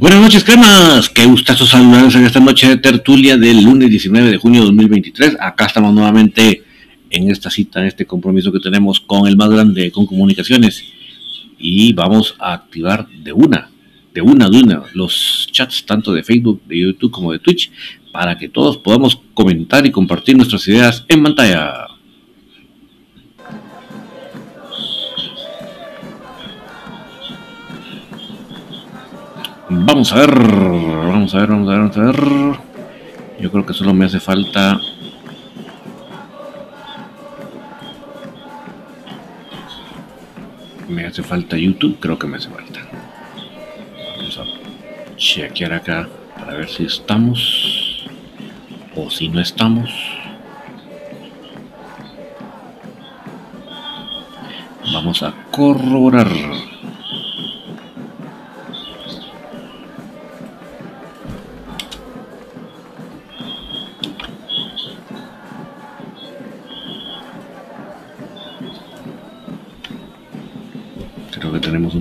Buenas noches, cremas. Qué gustazo saludarles en esta noche de tertulia del lunes 19 de junio de 2023. Acá estamos nuevamente en esta cita, en este compromiso que tenemos con el más grande, con comunicaciones. Y vamos a activar de una, de una, de una, los chats tanto de Facebook, de YouTube como de Twitch, para que todos podamos comentar y compartir nuestras ideas en pantalla. Vamos a ver, vamos a ver, vamos a ver, vamos a ver. Yo creo que solo me hace falta me hace falta YouTube, creo que me hace falta. Vamos a chequear acá para ver si estamos o si no estamos. Vamos a corroborar.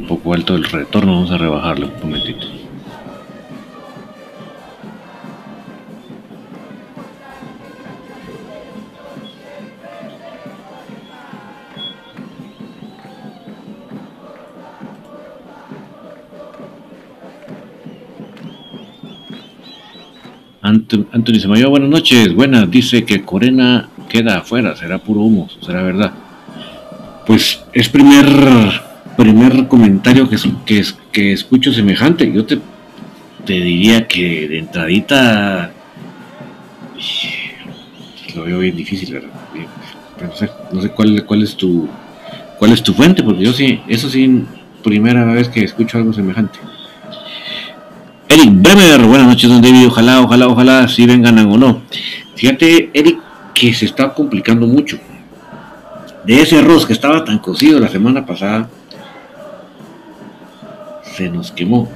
Poco alto el retorno, vamos a rebajarlo un momentito. Ant- Anthony Semayo, buenas noches. Buenas, dice que Corena queda afuera, será puro humo, será verdad. Pues es primer primer comentario que, que, que escucho semejante. Yo te, te diría que de entradita lo veo bien difícil, ¿verdad? Pero no sé, no sé cuál, cuál es tu cuál es tu fuente, porque yo sí, eso sí, primera vez que escucho algo semejante. Eric Bremer, buenas noches, don David. Ojalá, ojalá, ojalá, si vengan o no. Fíjate, Eric, que se está complicando mucho. De ese arroz que estaba tan cocido la semana pasada, se nos quemó.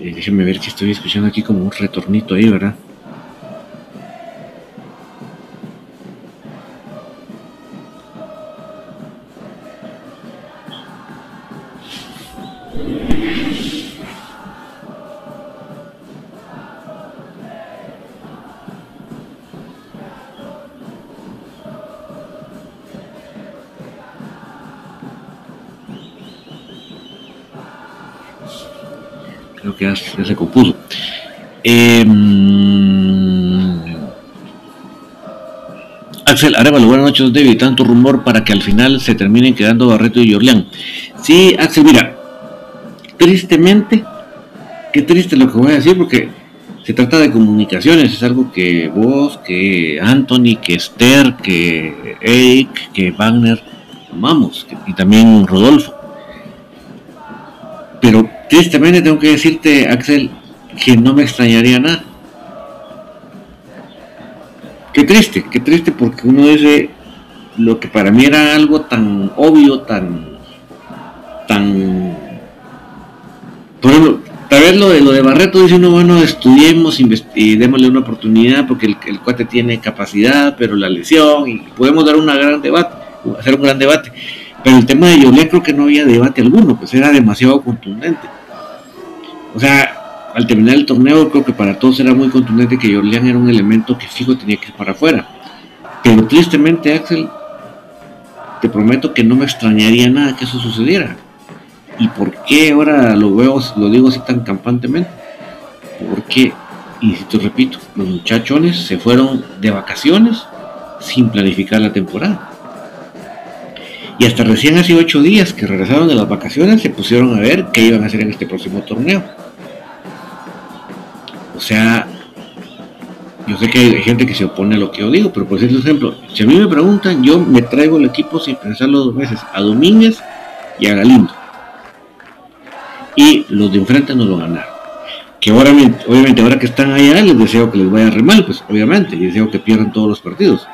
Eh, déjenme ver que estoy escuchando aquí como un retornito ahí, ¿verdad? Axel Arevalo, buenas noches, David. Tanto rumor para que al final se terminen quedando Barreto y Orleán. Sí, Axel, mira, tristemente, qué triste lo que voy a decir, porque se trata de comunicaciones. Es algo que vos, que Anthony, que Esther, que Eric, que Wagner amamos, y también Rodolfo. Pero tristemente tengo que decirte, Axel, que no me extrañaría nada. Qué triste, qué triste porque uno dice lo que para mí era algo tan obvio, tan, tan, por ejemplo, tal vez lo de lo de Barreto dice uno, bueno, estudiemos y démosle una oportunidad porque el, cuate tiene capacidad, pero la lesión y podemos dar una gran debate, hacer un gran debate. Pero el tema de Yolé creo que no había debate alguno, pues era demasiado contundente. O sea, al terminar el torneo creo que para todos era muy contundente que Jorleán era un elemento que fijo tenía que ir para afuera. Pero tristemente, Axel, te prometo que no me extrañaría nada que eso sucediera. ¿Y por qué ahora lo veo, lo digo así tan campantemente? Porque, te repito, los muchachones se fueron de vacaciones sin planificar la temporada. Y hasta recién hace ocho días que regresaron de las vacaciones se pusieron a ver qué iban a hacer en este próximo torneo. O sea, yo sé que hay gente que se opone a lo que yo digo, pero por ejemplo, si a mí me preguntan, yo me traigo el equipo sin pensarlo dos veces, a Domínguez y a Galindo. Y los de enfrente no lo ganaron. Que obviamente, obviamente ahora que están allá les deseo que les vaya re mal, pues obviamente, y deseo que pierdan todos los partidos.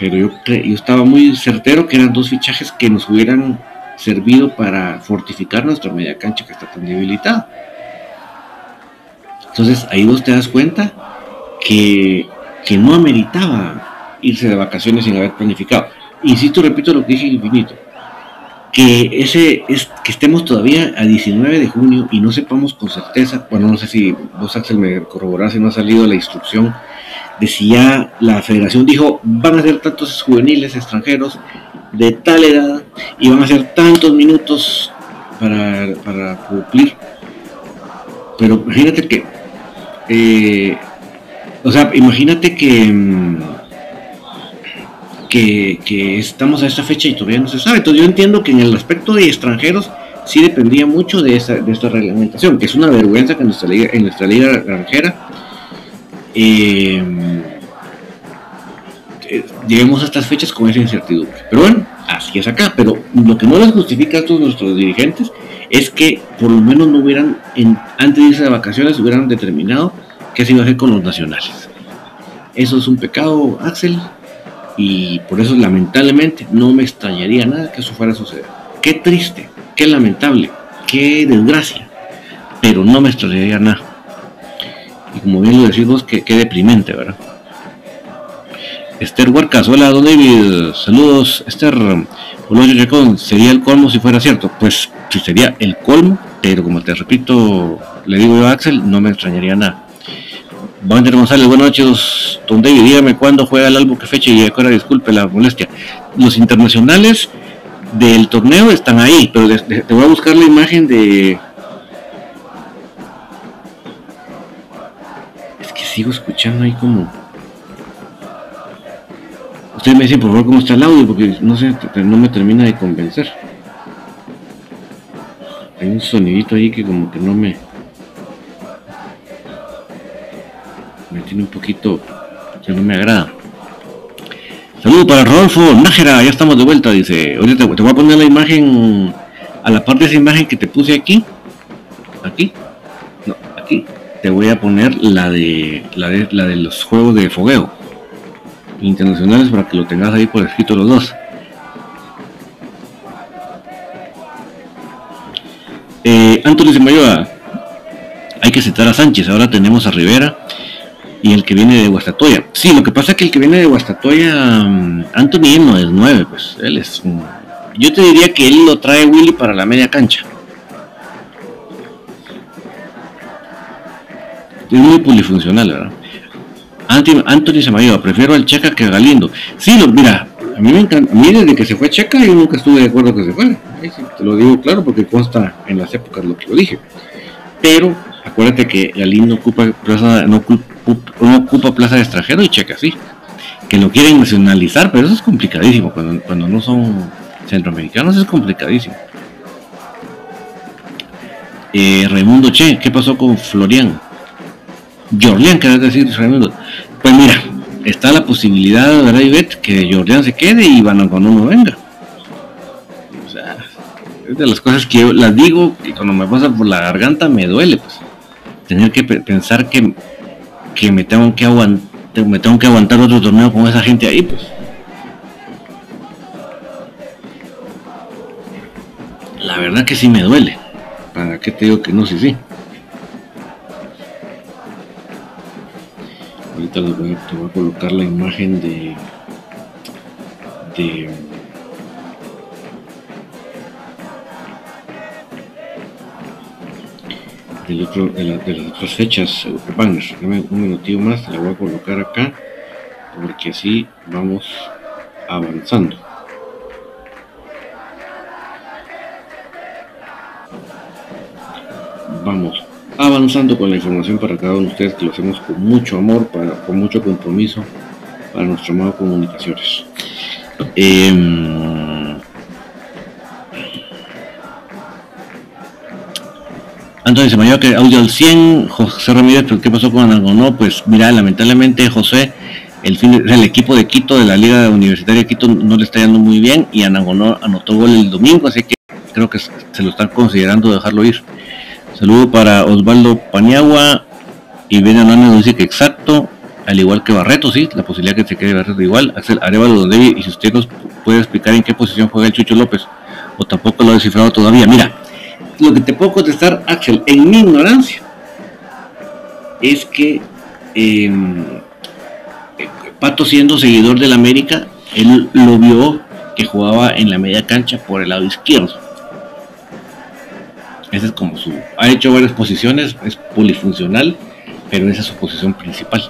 Pero yo, yo estaba muy certero que eran dos fichajes que nos hubieran servido para fortificar nuestra media cancha que está tan debilitada. Entonces ahí vos te das cuenta que, no ameritaba irse de vacaciones sin haber planificado. Insisto, repito lo que dije infinito, que ese es que estemos todavía a 19 de junio y no sepamos con certeza, bueno, no sé si vos Axel me corroborás si no ha salido la instrucción de si ya la federación dijo van a ser tantos juveniles extranjeros de tal edad y van a ser tantos minutos para, para cumplir. Pero imagínate que eh, o sea, imagínate mm, que, que, estamos a esta fecha y todavía no se sabe. Entonces yo entiendo que en el aspecto de extranjeros sí dependía mucho de, esta reglamentación, que es una vergüenza que en nuestra liga, en nuestra liga extranjera eh, eh, lleguemos a estas fechas con esa incertidumbre. Pero bueno, así es acá. Pero lo que no les justifica a todos nuestros dirigentes es que por lo menos no hubieran, antes de irse de vacaciones, hubieran determinado qué se a hacer con los nacionales. Eso es un pecado, Axel, y por eso lamentablemente no me extrañaría nada que eso fuera a suceder. Qué triste, qué lamentable, qué desgracia, pero no me extrañaría nada. Y como bien lo decís vos, qué, deprimente, ¿verdad? Esther Huarcas, hola don David, saludos Esther, hola sería el colmo si fuera cierto, pues si sería el colmo, pero como te repito, le digo yo a Axel, no me extrañaría nada. Wander González, buenas noches. Don David, dígame cuándo juega el álbum, qué fecha y ahora disculpe la molestia. Los internacionales del torneo están ahí, pero te voy a buscar la imagen de. Es que sigo escuchando ahí como. Ustedes me dicen por favor cómo está el audio, porque no sé, no me termina de convencer. Hay un sonidito ahí que como que no me. Me tiene un poquito que no me agrada. Saludos para Rodolfo Nájera, ya estamos de vuelta, dice. Oye, te, voy a poner la imagen a la parte de esa imagen que te puse aquí. Aquí. No, aquí. Te voy a poner la de la de, la de los juegos de fogueo internacionales para que lo tengas ahí por escrito los dos. Eh, Antonio Semayoa, hay que citar a Sánchez, ahora tenemos a Rivera y el que viene de Guastatoya. Sí, lo que pasa es que el que viene de Guastatoya, mm, Anthony no es 9, pues él es Yo te diría que él lo trae Willy para la media cancha. Es muy polifuncional, ¿verdad? Anthony Samayoa, prefiero al Checa que a Galindo. Sí, lo, mira, a mí me encanta, a mí desde que se fue Checa yo nunca estuve de acuerdo que se fuera. te lo digo claro porque consta en las épocas lo que lo dije. Pero acuérdate que Galindo ocupa no, ocupa uno ocupa plaza de extranjero y checa, sí. Que lo quieren nacionalizar, pero eso es complicadísimo. Cuando, cuando no son centroamericanos es complicadísimo. Eh, Raimundo Che, ¿qué pasó con Florian? Jorlian, querés decir Raimundo. Pues mira, está la posibilidad, ¿verdad, Ivette? Que Jorlian se quede y van cuando uno venga. O sea, es de las cosas que yo las digo y cuando me pasa por la garganta me duele, pues. Tener que pensar que que me tengo que aguantar, me tengo que aguantar otro torneo con esa gente ahí, pues. La verdad que sí me duele. ¿Para qué te digo que no? Sí, sí. Ahorita te voy a colocar la imagen de, de de, las otras fechas Banner. un minutito más, la voy a colocar acá porque así vamos avanzando. Vamos avanzando con la información para cada uno de ustedes que lo hacemos con mucho amor, para, con mucho compromiso para nuestro amado comunicaciones. Em, Antonio Semayor, que audio al 100, José Ramírez, pero ¿qué pasó con Anangonó? Pues mira, lamentablemente José, el, fin el equipo de Quito, de la Liga Universitaria de Quito, no le está yendo muy bien y Anangonó anotó gol el domingo, así que creo que se lo están considerando dejarlo ir. Saludo para Osvaldo Paniagua y Ben nos dice que exacto, al igual que Barreto, sí, la posibilidad que se quede Barreto igual. Axel Arevalo David, y si usted nos puede explicar en qué posición juega el Chucho López, o tampoco lo ha descifrado todavía. Mira, lo que te puedo contestar, Axel, en mi ignorancia, es que em, Pato siendo seguidor del América, él lo vio que jugaba en la media cancha por el lado izquierdo. Esa es como su... Ha hecho varias posiciones, es polifuncional, pero esa es su posición principal.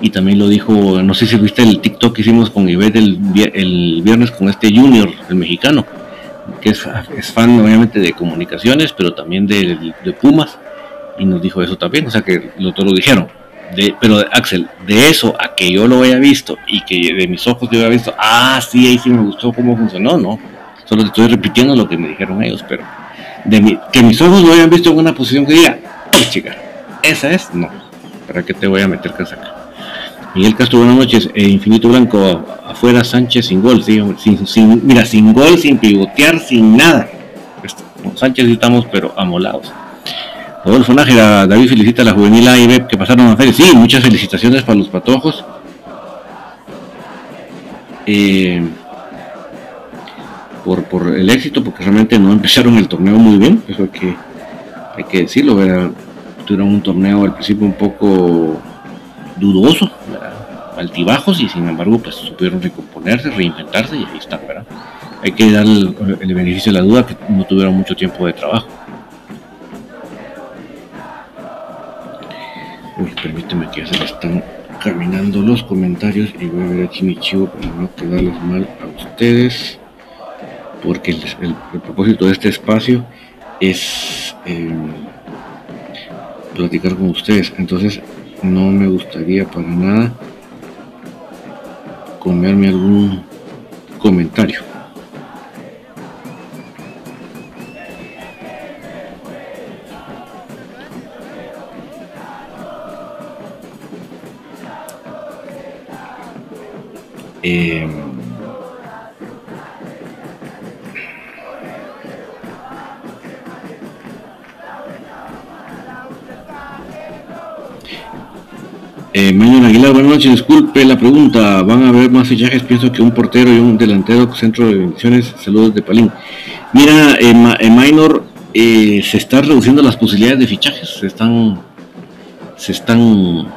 Y también lo dijo, no sé si viste el TikTok que hicimos con Ivette el, el viernes con este Junior, el mexicano que es, fan obviamente de comunicaciones, pero también de, Pumas, y nos dijo eso también, o sea que lo, lo dijeron. De, pero Axel, de eso a que yo lo haya visto y que de mis ojos yo haya visto, ah, sí, ahí sí me gustó cómo funcionó, no. Solo te estoy repitiendo lo que me dijeron ellos, pero de que mis ojos lo hayan visto en una posición que diga, oh, chica, esa es, no. ¿Para qué te voy a meter casaca? Miguel Castro, buenas noches. Eh, Infinito Blanco, afuera Sánchez sin gol. sin, mira, sin gol, sin pivotear, sin nada. Con Sánchez estamos, pero amolados. Rodolfo Nájera, David felicita a la juvenil A que pasaron a feria. Sí, muchas felicitaciones para los patojos. Eh, por, por el éxito, porque realmente no empezaron el torneo muy bien. Eso hay que, hay que decirlo. Tuvieron un torneo al principio un poco dudoso, altibajos y sin embargo pues supieron recomponerse, reinventarse y ahí están, ¿verdad? Hay que dar el, beneficio de la duda que no tuvieron mucho tiempo de trabajo. Permíteme que ya se me están caminando los comentarios y voy a ver aquí mi chivo para no quedarles mal a ustedes porque el, propósito de este espacio es eh, platicar con ustedes entonces no me gustaría para nada comerme algún comentario. Eh, Eh, Aguilar, buenas noches, disculpe la pregunta, ¿van a haber más fichajes? Pienso que un portero y un delantero centro de bendiciones, saludos de Palín. Mira, eh, eh Minor, eh, se están reduciendo las posibilidades de fichajes, se están, se están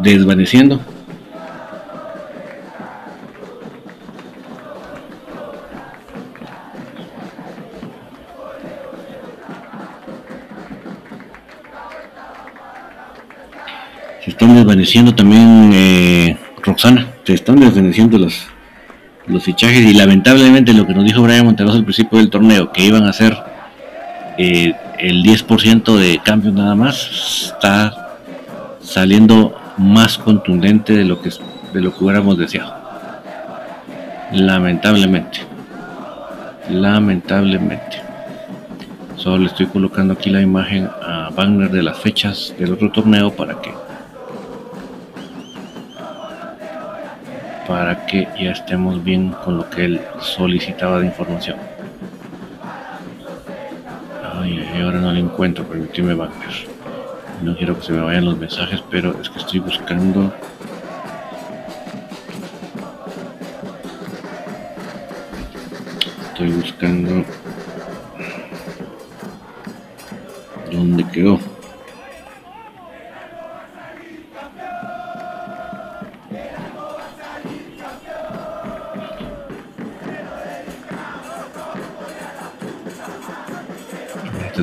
desvaneciendo. Desvaneciendo también eh, Roxana, se están desvaneciendo los, los fichajes y lamentablemente lo que nos dijo Brian Monteros al principio del torneo, que iban a ser eh, el 10% de cambios nada más, está saliendo más contundente de lo que, de lo que hubiéramos deseado. Lamentablemente. Lamentablemente. Solo le estoy colocando aquí la imagen a Wagner de las fechas del otro torneo para que para que ya estemos bien con lo que él solicitaba de información. Ay, ahora no lo encuentro, permíteme Wagner. No quiero que se me vayan los mensajes, pero es que estoy buscando. Estoy buscando. ¿Dónde quedó?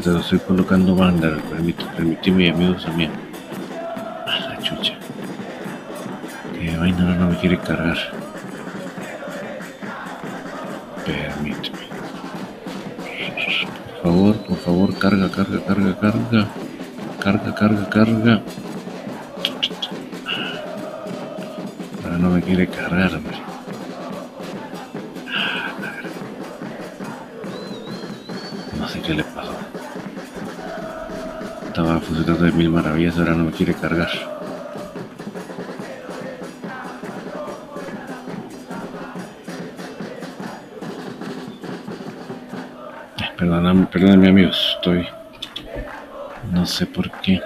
Te lo estoy colocando banda, permíteme amigos también. A la chucha. Que vaina no me quiere cargar. Permíteme. Por favor, por favor, carga, carga, carga, carga. Carga, carga, carga. Ahora no me quiere cargar, hombre. No sé qué le pasó. Estaba funcionando de mil maravillas, ahora no me quiere cargar. Perdóname, perdóname amigos, estoy... No sé por qué.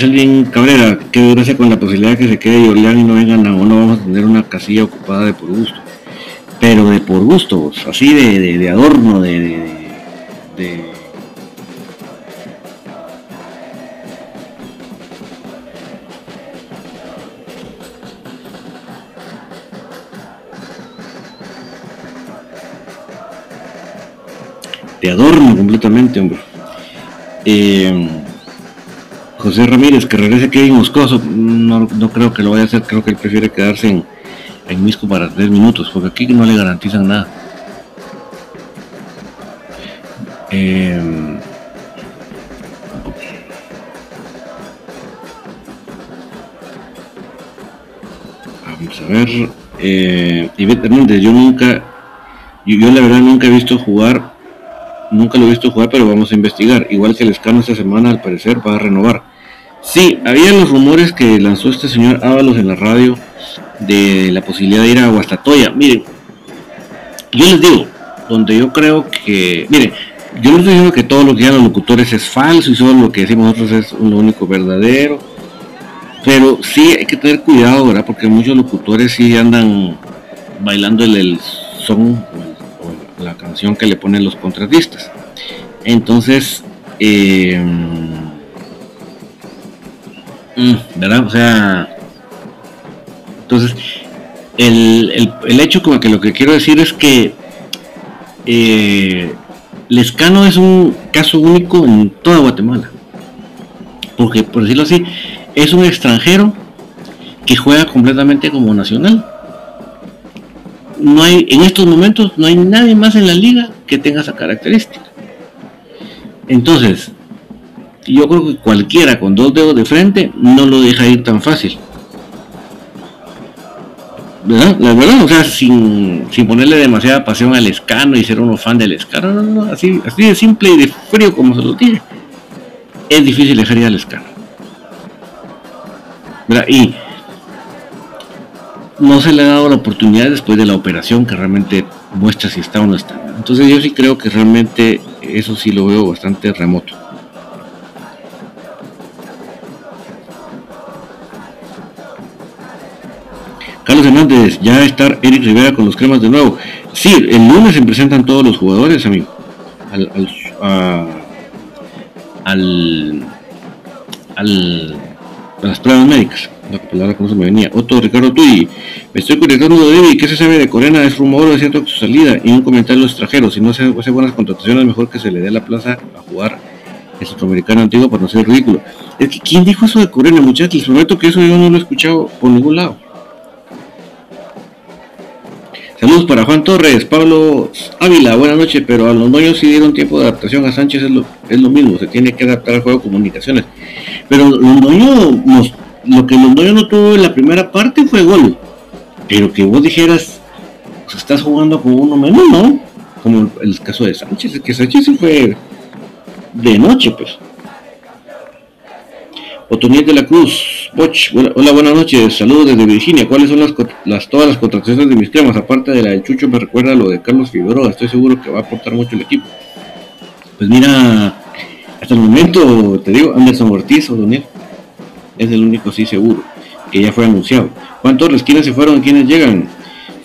Eh Cabrera, qué gracia con la posibilidad de que se quede Orleán y no vengan a no vamos a tener una casilla ocupada de por gusto. Pero de por gusto, así de, de, adorno, de, de de adorno completamente, hombre. Eh, José Ramírez, que regrese Kevin Moscoso, no, no, creo que lo vaya a hacer, creo que él prefiere quedarse en, en Misco para tres minutos, porque aquí no le garantizan nada. Eh, vamos a ver. Eh, Ivette Hernández, yo nunca, yo la verdad nunca he visto jugar Nunca lo he visto jugar, pero vamos a investigar. Igual que el escano esta semana, al parecer, va a renovar. Sí, había los rumores que lanzó este señor Ábalos en la radio de la posibilidad de ir a Guastatoya. Miren, yo les digo, donde yo creo que, miren, yo estoy diciendo que todo lo que digan los locutores es falso y solo lo que decimos nosotros es lo único verdadero, pero sí hay que tener cuidado, ¿verdad? Porque muchos locutores sí andan bailando el, el son la canción que le ponen los contratistas. Entonces, eh, ¿verdad? O sea, entonces, el, el, hecho como que lo que quiero decir es que eh, Lescano es un caso único en toda Guatemala. Porque, por decirlo así, es un extranjero que juega completamente como nacional no hay, en estos momentos no hay nadie más en la liga que tenga esa característica. Entonces, yo creo que cualquiera con dos dedos de frente no lo deja ir tan fácil. ¿Verdad? La verdad, o sea, sin, ponerle demasiada pasión al escano y ser uno fan del escano, no, no, así, así de simple y de frío como se lo tiene. Es difícil dejar ir al escano. ¿Verdad? Y no se le ha dado la oportunidad después de la operación que realmente muestra si está o no está. Entonces yo sí creo que realmente eso sí lo veo bastante remoto. Carlos Hernández, ya estar Eric Rivera con los cremas de nuevo. Sí, el lunes se presentan todos los jugadores, amigo. Al, al, al, a las pruebas médicas la palabra que no se me venía. Otto Ricardo Tuy, me estoy conectando de ¿qué se sabe de Corena? Es rumor, es cierto que su salida y un comentario extranjero. Si no se hace buenas contrataciones, mejor que se le dé la plaza a jugar el centroamericano antiguo para no ser ridículo. Es que, ¿quién dijo eso de Corena, muchachos? Les prometo que eso yo no lo he escuchado por ningún lado. Saludos para Juan Torres, Pablo Ávila, buenas noches, pero a los dueños sí dieron tiempo de adaptación a Sánchez, es lo, es lo mismo, se tiene que adaptar al juego de comunicaciones. Pero los dueños nos lo que Londoño no tuvo en la primera parte fue gol. Pero que vos dijeras, pues estás jugando con uno menos, ¿no? Como el, caso de Sánchez, que Sánchez se fue de noche, pues. Otoniel de la Cruz, Boch, hola, buenas noches, saludos desde Virginia. ¿Cuáles son las, todas las contrataciones de mis cremas? Aparte de la de Chucho, me recuerda lo de Carlos Figueroa, estoy seguro que va a aportar mucho el equipo. Pues mira, hasta el momento, te digo, Anderson Ortiz, Otoniel es el único sí seguro, que ya fue anunciado. Juan Torres, ¿quiénes se fueron? ¿Quiénes llegan?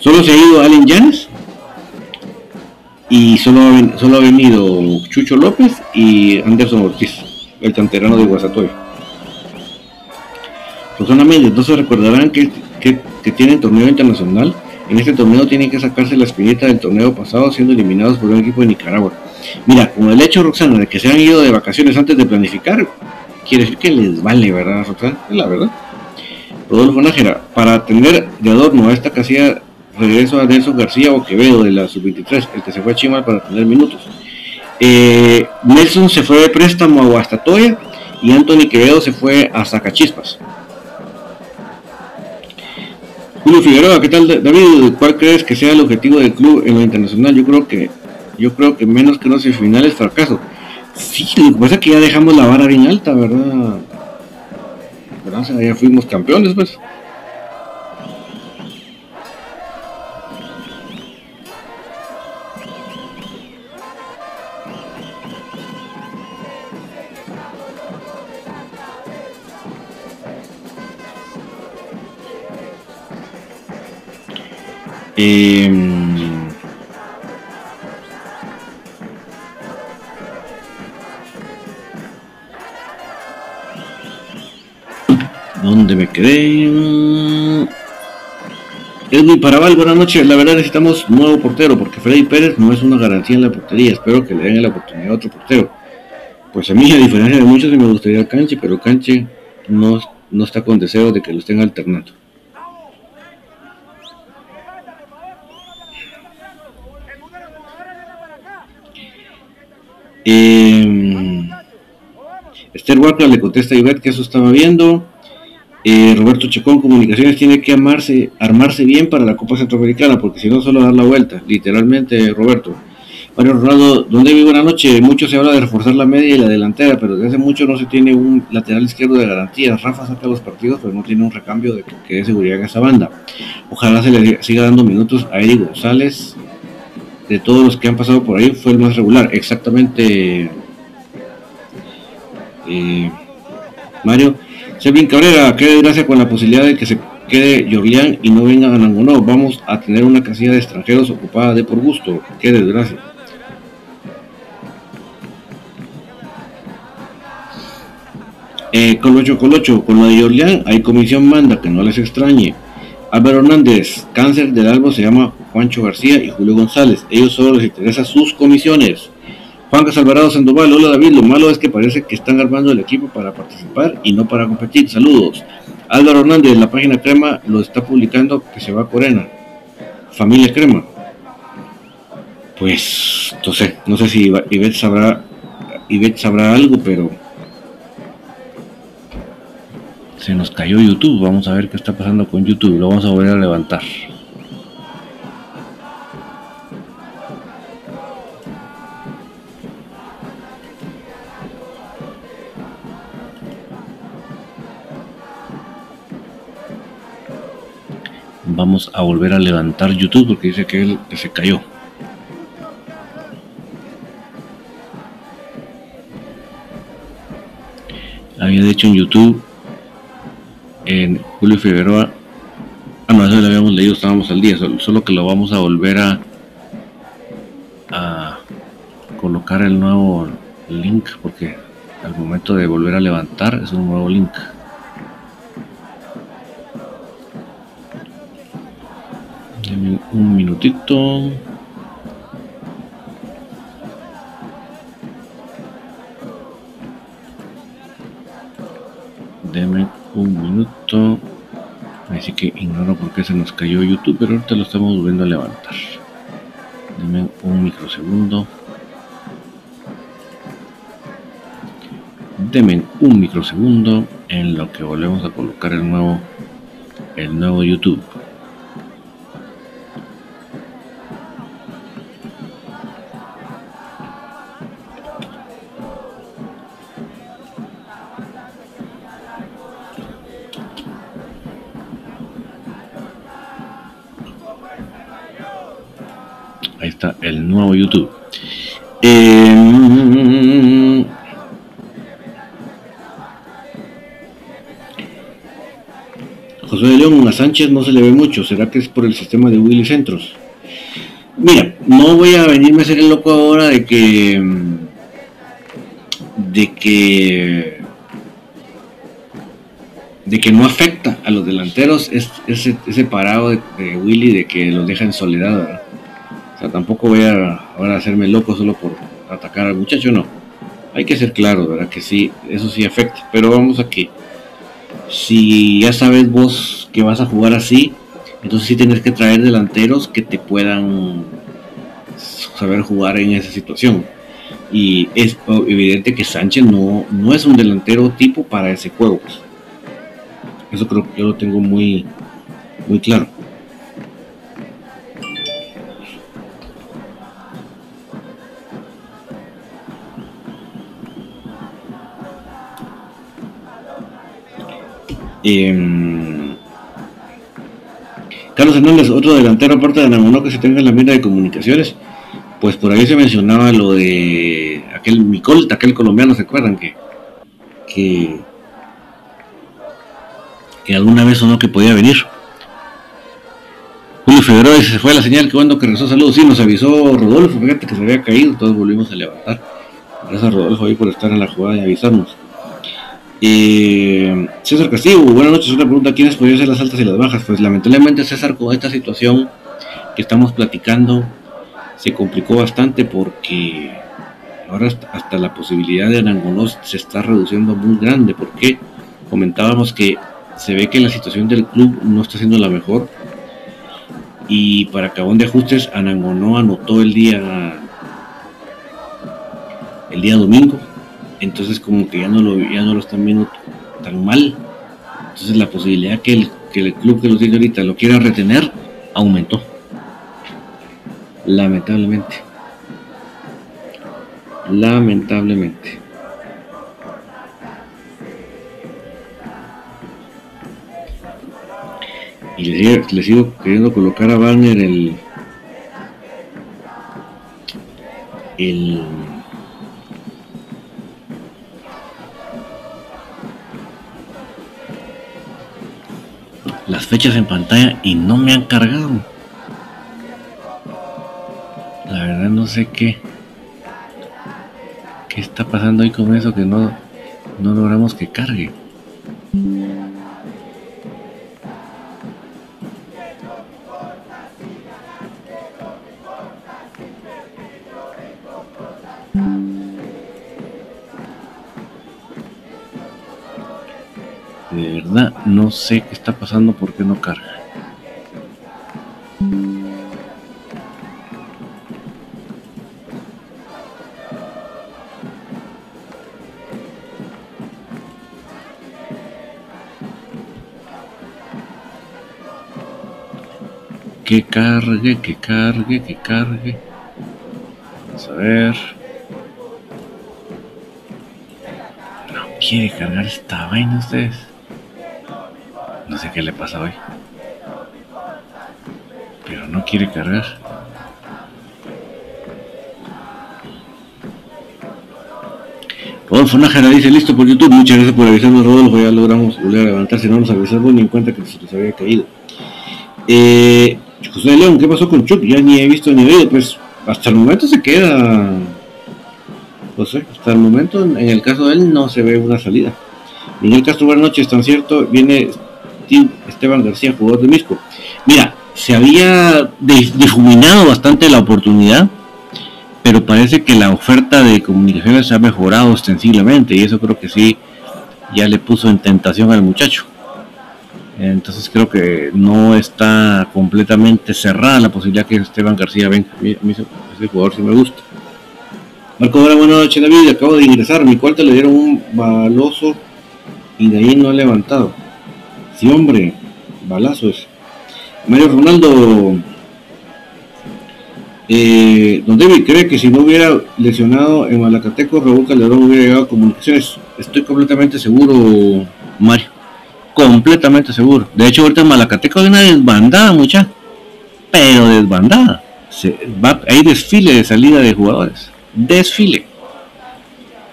Solo se ha ido Allen Llanes y solo ha, solo ha venido Chucho López y Anderson Ortiz, el canterano de Guasatoy. Rosana Méndez, entonces recordarán que, que, tienen torneo internacional. En este torneo tienen que sacarse la espinita del torneo pasado siendo eliminados por un equipo de Nicaragua. Mira, con el hecho, Roxana, de que se han ido de vacaciones antes de planificar, quiere decir que les vale, ¿verdad, Roxana? Es la verdad. Rodolfo Nájera, para tener de adorno a esta casilla, regreso a Nelson García o Quevedo de la sub-23, el que se fue a Chimal para tener minutos. Eh, Nelson se fue de préstamo a Guastatoya y Anthony Quevedo se fue a Zacachispas. Julio Figueroa, ¿qué tal David? ¿Cuál crees que sea el objetivo del club en lo internacional? Yo creo que yo creo que menos que no finales fracaso. Sí, lo que pasa es que ya dejamos la vara bien alta, ¿verdad? ¿verdad? ya fuimos campeones, pues. Eh, ¿Dónde me quedé? Edwin Paraval, buenas noches. La verdad necesitamos nuevo portero porque Freddy Pérez no es una garantía en la portería. Espero que le den la oportunidad a otro portero. Pues a mí, a diferencia de muchos, me gustaría Canche, pero Canche no, no está con deseo de que lo estén alternando. Eh, Esther Walker le contesta a Ivette que eso estaba viendo. Eh, Roberto Chacón, Comunicaciones tiene que amarse, armarse bien para la Copa Centroamericana, porque si no, solo dar la vuelta. Literalmente, Roberto. Mario Ronaldo, ¿dónde vive una noche? Mucho se habla de reforzar la media y la delantera, pero desde hace mucho no se tiene un lateral izquierdo de garantía. Rafa saca los partidos, pero no tiene un recambio de que dé seguridad en esa banda. Ojalá se le siga dando minutos a Eric González, de todos los que han pasado por ahí fue el más regular. Exactamente, eh, Mario. Selvin Cabrera, qué desgracia con la posibilidad de que se quede Jorlián y no venga a Nangonó. Vamos a tener una casilla de extranjeros ocupada de por gusto. Qué desgracia. Eh, Colocho Colocho, con lo de Jorlián hay comisión manda, que no les extrañe. Álvaro Hernández, cáncer del albo se llama Juancho García y Julio González. Ellos solo les interesan sus comisiones. Juan Alvarado Sandoval, hola David, lo malo es que parece que están armando el equipo para participar y no para competir. Saludos. Álvaro Hernández, la página Crema lo está publicando que se va a Corena. Familia Crema. Pues, entonces, no sé si Ivette sabrá, Ivette sabrá algo, pero se nos cayó YouTube. Vamos a ver qué está pasando con YouTube. Lo vamos a volver a levantar. Vamos a volver a levantar YouTube porque dice que, él, se cayó. Había dicho en YouTube en Julio Figueroa. Ah, no, eso lo habíamos leído, estábamos al día, solo, que lo vamos a volver a colocar el nuevo link, porque al momento de volver a levantar es un nuevo link. un minutito. Qué se nos cayó YouTube, pero ahorita lo estamos volviendo a levantar. Deme un microsegundo. Deme un microsegundo en lo que volvemos a colocar el nuevo el nuevo YouTube. Nuevo YouTube. Eh, José de León, a Sánchez no se le ve mucho. ¿Será que es por el sistema de Willy Centros? Mira, no voy a venirme a ser el loco ahora de que. de que. de que no afecta a los delanteros es ese, ese parado de, Willy de que los deja en soledad. O tampoco voy a hacerme loco solo por atacar al muchacho, no. Hay que ser claro, ¿verdad? Que sí, eso sí afecta. Pero vamos a que si ya sabes vos que vas a jugar así, entonces sí tienes que traer delanteros que te puedan saber jugar en esa situación. Y es evidente que Sánchez no, no es un delantero tipo para ese juego. Pues. Eso creo que yo lo tengo muy, muy claro. Em, Carlos Hernández, otro delantero aparte de Namono que se tenga en la mira de comunicaciones, pues por ahí se mencionaba lo de aquel Micolta, aquel colombiano, ¿se acuerdan? Que, que que alguna vez o no que podía venir. Julio Figueroa se fue la señal, que cuando que regresó saludos, sí, nos avisó Rodolfo, fíjate que se había caído, todos volvimos a levantar. Gracias a Rodolfo ahí por estar en la jugada y avisarnos. Eh, César Castillo, buenas noches, una pregunta, ¿quiénes podrían ser las altas y las bajas? Pues lamentablemente César con esta situación que estamos platicando se complicó bastante porque ahora hasta, la posibilidad de Arangonos se está reduciendo muy grande porque comentábamos que se ve que la situación del club no está siendo la mejor. Y para cabón de ajustes, Anangonó anotó el día el día domingo. Entonces como que ya no lo, ya no lo están viendo tan mal. Entonces la posibilidad que el, que el club que lo tiene ahorita lo quiera retener aumentó. Lamentablemente. Lamentablemente. Y le, sigo queriendo colocar a Wagner el. El. Las fechas en pantalla y no me han cargado. La verdad no sé qué. ¿Qué está pasando ahí con eso que no, no logramos que cargue? No sé qué está pasando porque no carga. Que cargue, que cargue, que cargue. Vamos a ver. No quiere cargar esta vaina ustedes. No sé qué le pasa hoy. Pero no quiere cargar. Rodolfo Nájera dice, listo por YouTube, muchas gracias por avisarnos Rodolfo, ya logramos volver a levantarse, no nos avisamos ni en cuenta que se nos había caído. Eh, José León, ¿qué pasó con Chuck? Ya ni he visto ni oído, pues hasta el momento se queda, no sé, hasta el momento en el caso de él no se ve una salida. Miguel Castro, buenas noches, tan cierto, viene Esteban García, jugador de Misco. Mira, se había difuminado bastante la oportunidad, pero parece que la oferta de comunicaciones ha mejorado ostensiblemente y eso creo que sí ya le puso en tentación al muchacho. Entonces creo que no está completamente cerrada la posibilidad que Esteban García venga. A mí, ese jugador sí me gusta. Marco Dora, buenas noches David, acabo de ingresar, mi cuarto le dieron un baloso y de ahí no ha levantado. Sí, hombre, balazos. Mario Ronaldo, eh, Don David cree que si no hubiera lesionado en Malacateco, Raúl Calderón hubiera llegado a comunicaciones. Estoy completamente seguro, Mario. Completamente seguro. De hecho, ahorita en Malacateco hay una desbandada, mucha. Pero desbandada. Hay desfile de salida de jugadores. Desfile.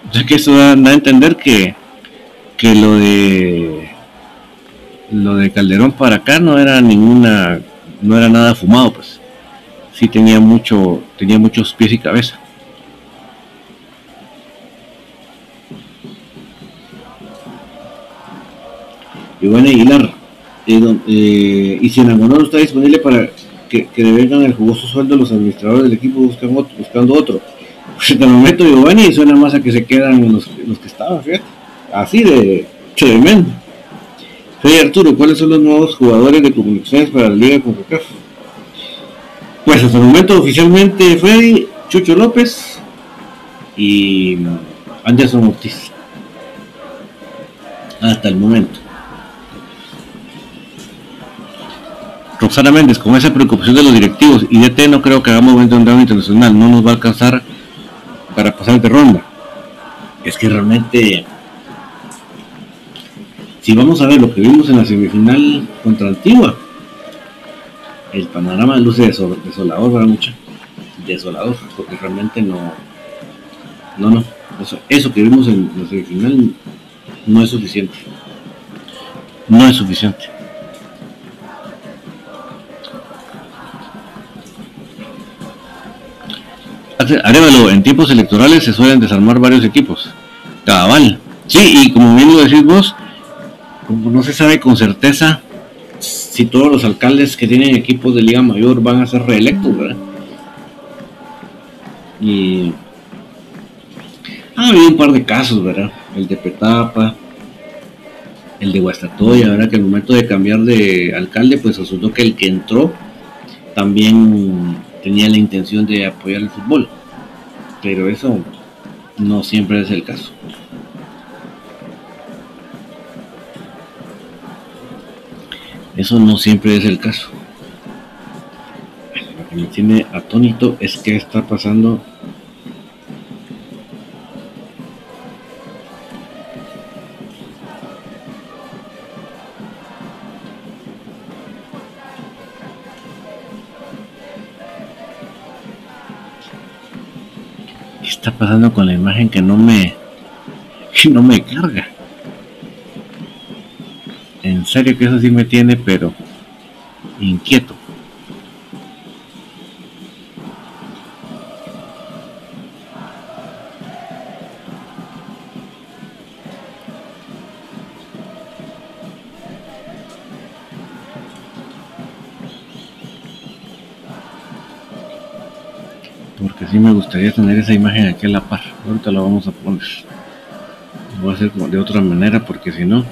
O sea que eso da, da a entender que, que lo de lo de Calderón para acá no era ninguna, no era nada fumado, pues. Sí tenía mucho, tenía muchos pies y cabeza. Giovanni Aguilar. Eh, y si en no está disponible para que, que le vengan el jugoso sueldo los administradores del equipo buscan otro, buscando otro. Pues en el momento Giovanni suena más a que se quedan los, los que estaban, fíjate. Así de tremendo. Freddy Arturo, ¿cuáles son los nuevos jugadores de comunicaciones para la Liga CONCACAF? Pues hasta el momento oficialmente Freddy, Chucho López y Anderson Ortiz. Hasta el momento. Roxana Méndez, con esa preocupación de los directivos y DT no creo que hagamos un drama internacional, no nos va a alcanzar para pasar de ronda. Es que realmente, si vamos a ver lo que vimos en la semifinal contra Antigua, el panorama luce desolador para mucha. Desolador, porque realmente no. No, no. Eso, eso que vimos en la semifinal no es suficiente. No es suficiente. Arévalo, en tiempos electorales se suelen desarmar varios equipos. Cabal. Sí, y como bien lo decís vos, como no se sabe con certeza si todos los alcaldes que tienen equipos de Liga Mayor van a ser reelectos, ¿verdad? Y ha habido un par de casos, ¿verdad? El de Petapa, el de Guastatoya, ¿verdad? Que al momento de cambiar de alcalde, pues resultó que el que entró también tenía la intención de apoyar el fútbol. Pero eso no siempre es el caso. Eso no siempre es el caso. Lo que me tiene atónito es que está pasando ¿Qué está pasando con la imagen que no me que no me carga? En serio que eso sí me tiene, pero inquieto. Porque sí me gustaría tener esa imagen aquí a la par. Ahorita la vamos a poner. Lo voy a hacer de otra manera porque si no...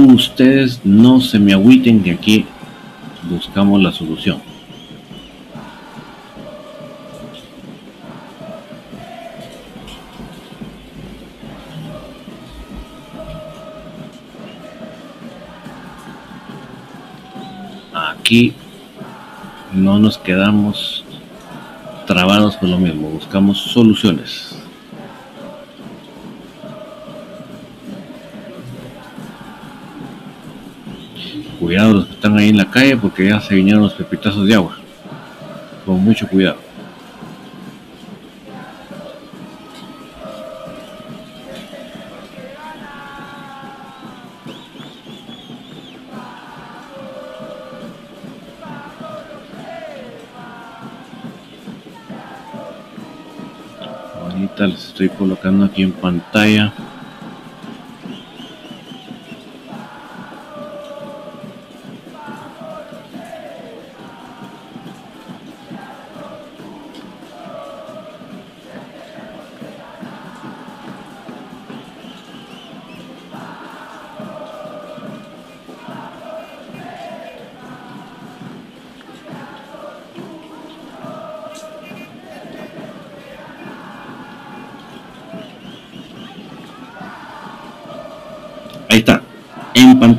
Ustedes no se me agüiten que aquí buscamos la solución. Aquí no nos quedamos trabados por lo mismo, buscamos soluciones. Cuidado los que están ahí en la calle porque ya se vinieron los pepitazos de agua. Con mucho cuidado. les estoy colocando aquí en pantalla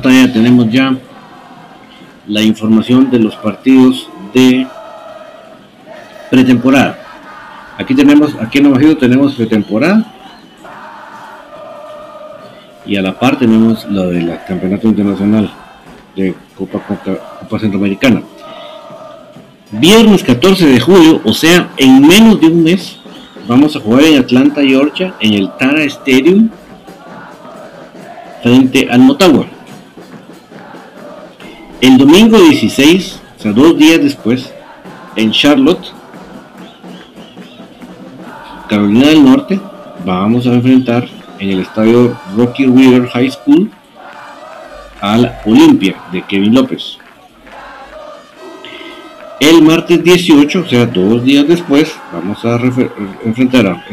tenemos ya la información de los partidos de pretemporada. Aquí tenemos, aquí en Navajito tenemos pretemporada. Y a la par tenemos lo del Campeonato Internacional de Copa, Copa, Copa Centroamericana. Viernes 14 de julio, o sea, en menos de un mes, vamos a jugar en Atlanta, Georgia, en el Tara Stadium, frente al Motagua. El domingo 16, o sea, dos días después, en Charlotte, Carolina del Norte, vamos a enfrentar en el estadio Rocky River High School a la Olimpia de Kevin López. El martes 18, o sea, dos días después, vamos a enfrentar a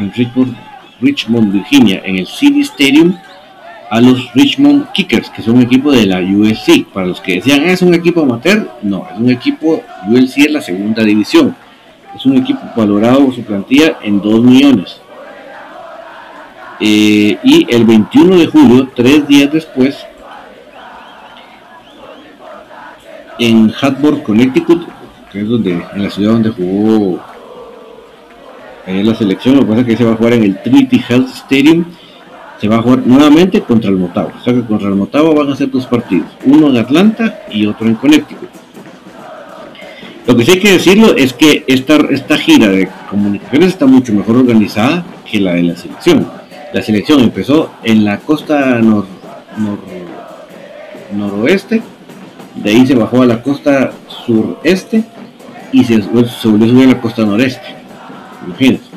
Richmond, Virginia, en el City Stadium a los Richmond Kickers, que son un equipo de la USC. Para los que decían, ah, es un equipo amateur, no, es un equipo USC en la segunda división. Es un equipo valorado por su plantilla en 2 millones. Eh, y el 21 de julio, tres días después, en Hartford, Connecticut, que es donde, en la ciudad donde jugó en la selección, lo que pasa es que se va a jugar en el Trinity Health Stadium, se va a jugar nuevamente contra el Motagua. O sea que contra el Motagua van a ser dos partidos, uno en Atlanta y otro en Connecticut. Lo que sí hay que decirlo es que esta, esta gira de comunicaciones está mucho mejor organizada que la de la selección. La selección empezó en la costa nor, noroeste, de ahí se bajó a la costa sureste y se, volvió a subir a la costa noreste. Imagínense.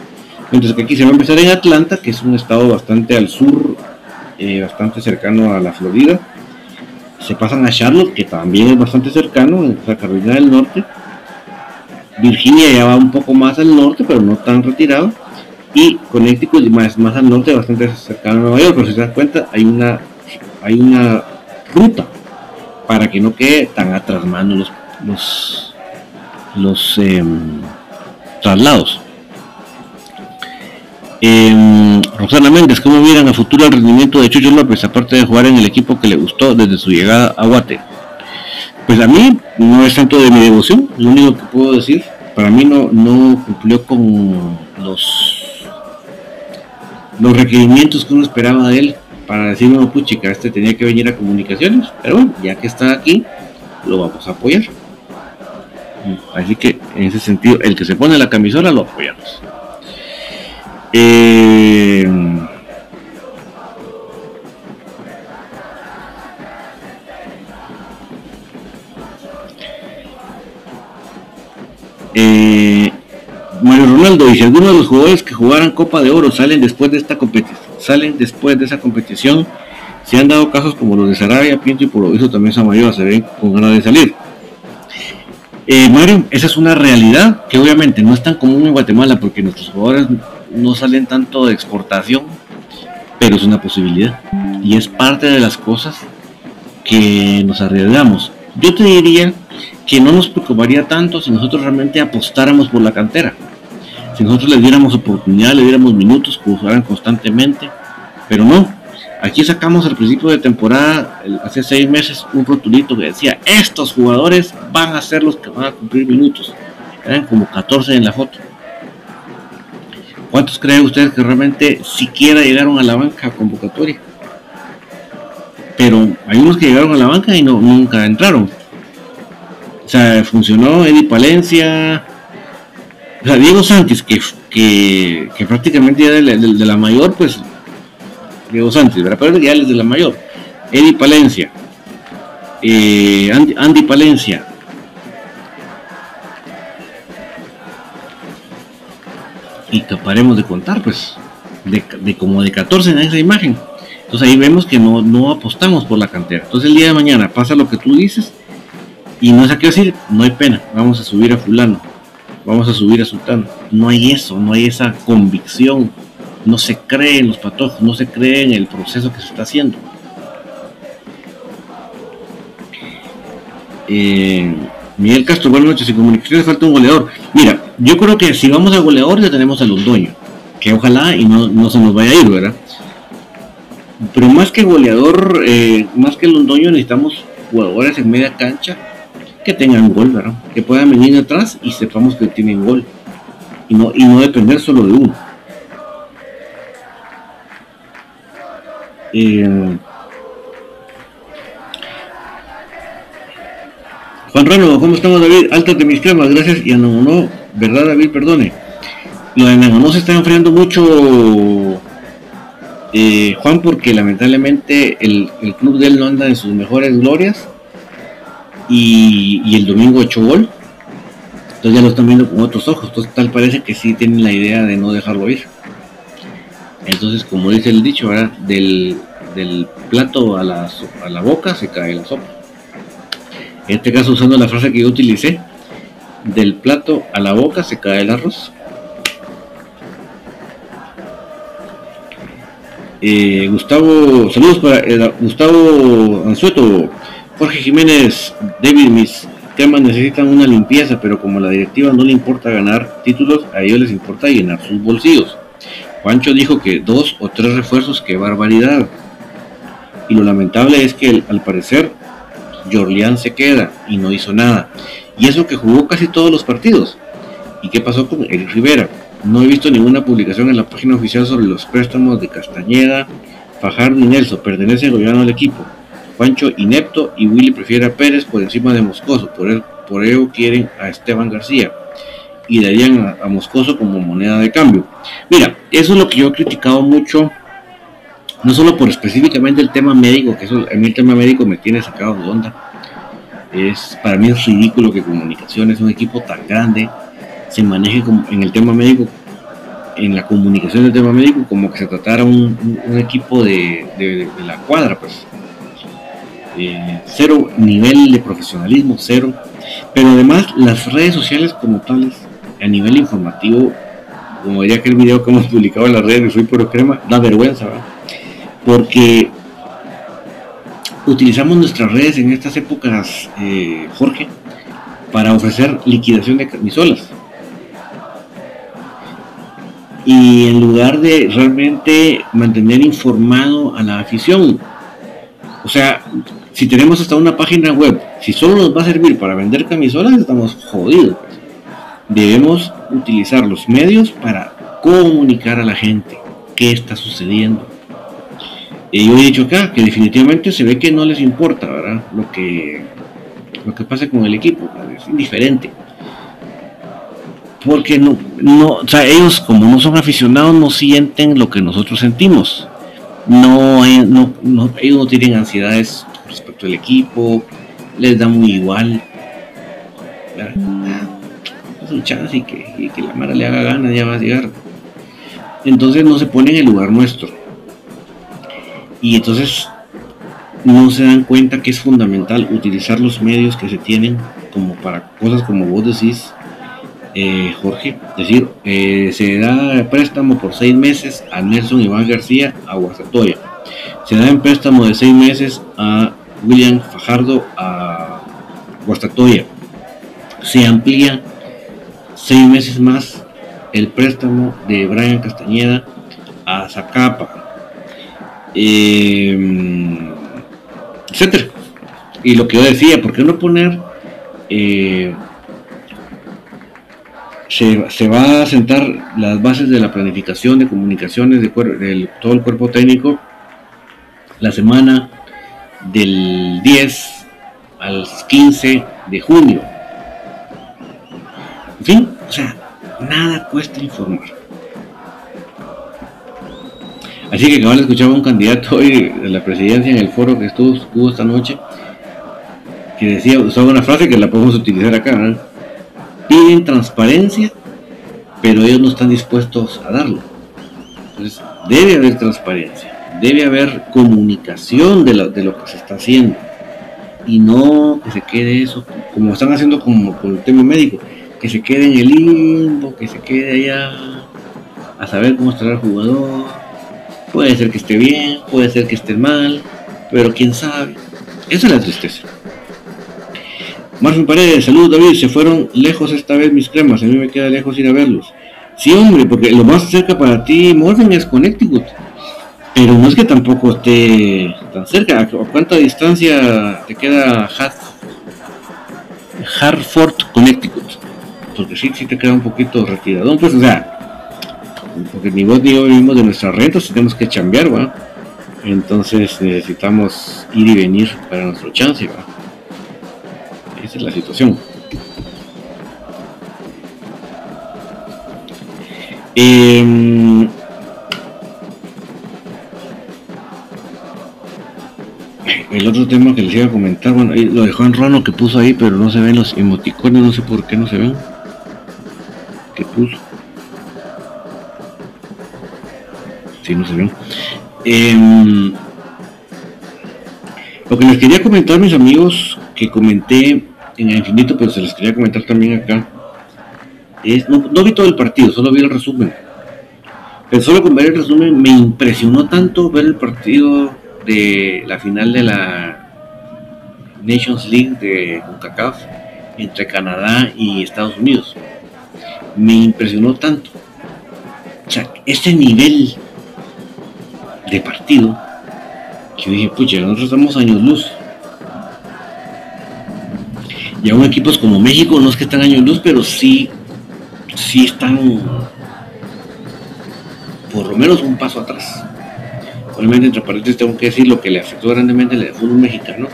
Mientras que aquí se va a empezar en Atlanta, que es un estado bastante al sur, eh, bastante cercano a la Florida. Se pasan a Charlotte, que también es bastante cercano, en la Carolina del Norte. Virginia ya va un poco más al norte, pero no tan retirado. Y Connecticut más, más al norte, bastante cercano a Nueva York. Pero si se dan cuenta, hay una, hay una ruta para que no quede tan atrás los, los, los em, traslados. Eh, Rosana Méndez, ¿cómo miran a futuro el rendimiento de Chucho López, aparte de jugar en el equipo que le gustó desde su llegada a Guate? Pues a mí no es tanto de mi devoción, lo único que puedo decir, para mí no, no cumplió con los, los requerimientos que uno esperaba de él para decir, no, puchica, este tenía que venir a comunicaciones, pero bueno, ya que está aquí, lo vamos a apoyar. Así que en ese sentido, el que se pone la camisola lo apoyamos. Eh, eh, Mario Ronaldo dice, algunos de los jugadores que jugaran Copa de Oro salen después de esta competición, salen después de esa competición, se han dado casos como los de Sarabia, Pinto y por lo visto también Samayoa se ven con ganas de salir. Eh, Mario, esa es una realidad que obviamente no es tan común en Guatemala porque nuestros jugadores no salen tanto de exportación, pero es una posibilidad. Y es parte de las cosas que nos arriesgamos. Yo te diría que no nos preocuparía tanto si nosotros realmente apostáramos por la cantera. Si nosotros les diéramos oportunidad, le diéramos minutos, que jugaran constantemente. Pero no. Aquí sacamos al principio de temporada, hace seis meses, un rotulito que decía, estos jugadores van a ser los que van a cumplir minutos. Eran como 14 en la foto. ¿Cuántos creen ustedes que realmente siquiera llegaron a la banca convocatoria? Pero hay unos que llegaron a la banca y no, nunca entraron. O sea, funcionó Eddie Palencia, o sea, Diego Santis, que, que, prácticamente ya de, la mayor, pues, Diego Santis, ¿verdad? Pero ya es de la mayor. Eddie Palencia, eh, Andy Palencia, y que paremos de contar, pues, de, como de 14 en esa imagen. Entonces ahí vemos que no, no apostamos por la cantera. Entonces el día de mañana pasa lo que tú dices y no a qué decir, no hay pena, vamos a subir a fulano, vamos a subir a sultano. No hay eso, no hay esa convicción, no se cree en los patojos, no se cree en el proceso que se está haciendo. Eh, Miguel Castro, buenas noches. En comunicaciones falta un goleador. Mira, yo creo que si vamos a goleador ya tenemos a Londoño, que ojalá y no, se nos vaya a ir, ¿verdad? Pero más que goleador, eh, más que Londoño necesitamos jugadores en media cancha que tengan gol, ¿verdad? Que puedan venir atrás y sepamos que tienen gol. Y no, y no depender solo de uno. Eh, Juan Rano, ¿cómo estamos David? Altas de mis cremas, gracias. Y no, no, ¿verdad David? Perdone. Lo de no se está enfriando mucho eh, Juan porque lamentablemente el, club de él no anda en sus mejores glorias y, el domingo echó gol. Entonces ya lo están viendo con otros ojos. Entonces tal parece que sí tienen la idea de no dejarlo ir. Entonces como dice el dicho. Del, del plato a la, a la boca se cae la sopa. En este caso usando la frase que yo utilicé, del plato a la boca se cae el arroz. Eh, Gustavo, saludos para eh, Gustavo Anzueto, Jorge Jiménez, David, mis temas necesitan una limpieza, pero como la directiva no le importa ganar títulos, a ellos les importa llenar sus bolsillos. Juancho dijo que dos o tres refuerzos, qué barbaridad. Y lo lamentable es que al parecer Jorlián se queda y no hizo nada. Y eso que jugó casi todos los partidos. ¿Y qué pasó con Eric Rivera? No he visto ninguna publicación en la página oficial sobre los préstamos de Castañeda, Fajardo y Nelson. Pertenece al gobierno del equipo. Juancho inepto y Willy prefiere a Pérez por encima de Moscoso. Por, por ello quieren a Esteban García y darían a, Moscoso como moneda de cambio. Mira, eso es lo que yo he criticado mucho, no solo por específicamente el tema médico, que eso, a mí el tema médico me tiene sacado de onda. Es, para mí es ridículo que Comunicaciones, un equipo tan grande, se maneje en el tema médico, en la comunicación del tema médico, como que se tratara un, un, equipo de, de, la cuadra, pues. Eh, cero nivel de profesionalismo, cero. Pero además las redes sociales como tales, a nivel informativo, como diría aquel video que hemos publicado en las redes de Soy Puro Crema, da vergüenza, ¿verdad? Porque utilizamos nuestras redes en estas épocas, eh, Jorge, para ofrecer liquidación de camisolas y en lugar de realmente mantener informado a la afición. O sea, si tenemos hasta una página web, si solo nos va a servir para vender camisolas, estamos jodidos. Debemos utilizar los medios para comunicar a la gente qué está sucediendo. Y yo he dicho acá que definitivamente se ve que no les importa, ¿verdad? Lo que, lo que pasa con el equipo, es indiferente porque no, no, o sea, ellos como no son aficionados no sienten lo que nosotros sentimos. No, no, no ellos no tienen ansiedades respecto al equipo, les da muy igual. Es un chance y que, que la mara le haga ganas, ya va a llegar. Entonces no se pone en el lugar nuestro. Y entonces no se dan cuenta que es fundamental utilizar los medios que se tienen como para cosas como vos decís, eh, Jorge, es decir, eh, se da préstamo por seis meses a Nelson Iván García a Guastatoya. Se da en préstamo de seis meses a William Fajardo a Guastatoya. Se amplía seis meses más el préstamo de Brian Castañeda a Zacapa, eh, etcétera. Y lo que yo decía, ¿por qué no poner eh, se, va a sentar las bases de la planificación de comunicaciones de, todo el cuerpo técnico la semana del 10 al 15 de junio. En fin, o sea, nada cuesta informar. Así que acabo de escuchar a un candidato hoy de la presidencia en el foro que estuvo, esta noche, que decía, usaba una frase que la podemos utilizar acá, piden transparencia, pero ellos no están dispuestos a darlo. Entonces, debe haber transparencia, debe haber comunicación de lo, de lo que se está haciendo y no que se quede eso, como están haciendo como con el tema médico, que se quede en el limbo, que se quede allá a saber cómo estará el jugador. Puede ser que esté bien, puede ser que esté mal, pero quién sabe. Esa es la tristeza. Marvin Paredes, saludos David, se fueron lejos esta vez mis cremas, a mí me queda lejos ir a verlos. Sí, hombre, porque lo más cerca para ti, Morgan, es Connecticut. Pero no es que tampoco esté tan cerca. ¿A cuánta distancia te queda Hartford, Connecticut? Porque sí, sí te queda un poquito retirado. Pues, o sea, porque ni vos ni yo vivimos de nuestras rentas, tenemos que chambear, ¿va? Entonces necesitamos ir y venir para nuestro chance, ¿va? Esa es la situación. Em, el otro tema que les iba a comentar, bueno, lo dejó en Rono que puso ahí, pero no se ven los emoticones, no sé por qué no se ven. ¿Qué puso? Sí, no se ven. Em, lo que les quería comentar, mis amigos, que comenté en el infinito, pero se les quería comentar también acá no, vi todo el partido, solo vi el resumen. Pero solo con ver el resumen me impresionó tanto ver el partido de la final de la Nations League de CONCACAF entre Canadá y Estados Unidos. Me impresionó tanto. O sea, este nivel de partido que yo dije, pucha, nosotros estamos años luz. Y aún equipos como México no es que están años luz, pero sí sí están por lo menos un paso atrás. Obviamente, entre paréntesis, tengo que decir lo que le afectó grandemente al fútbol mexicano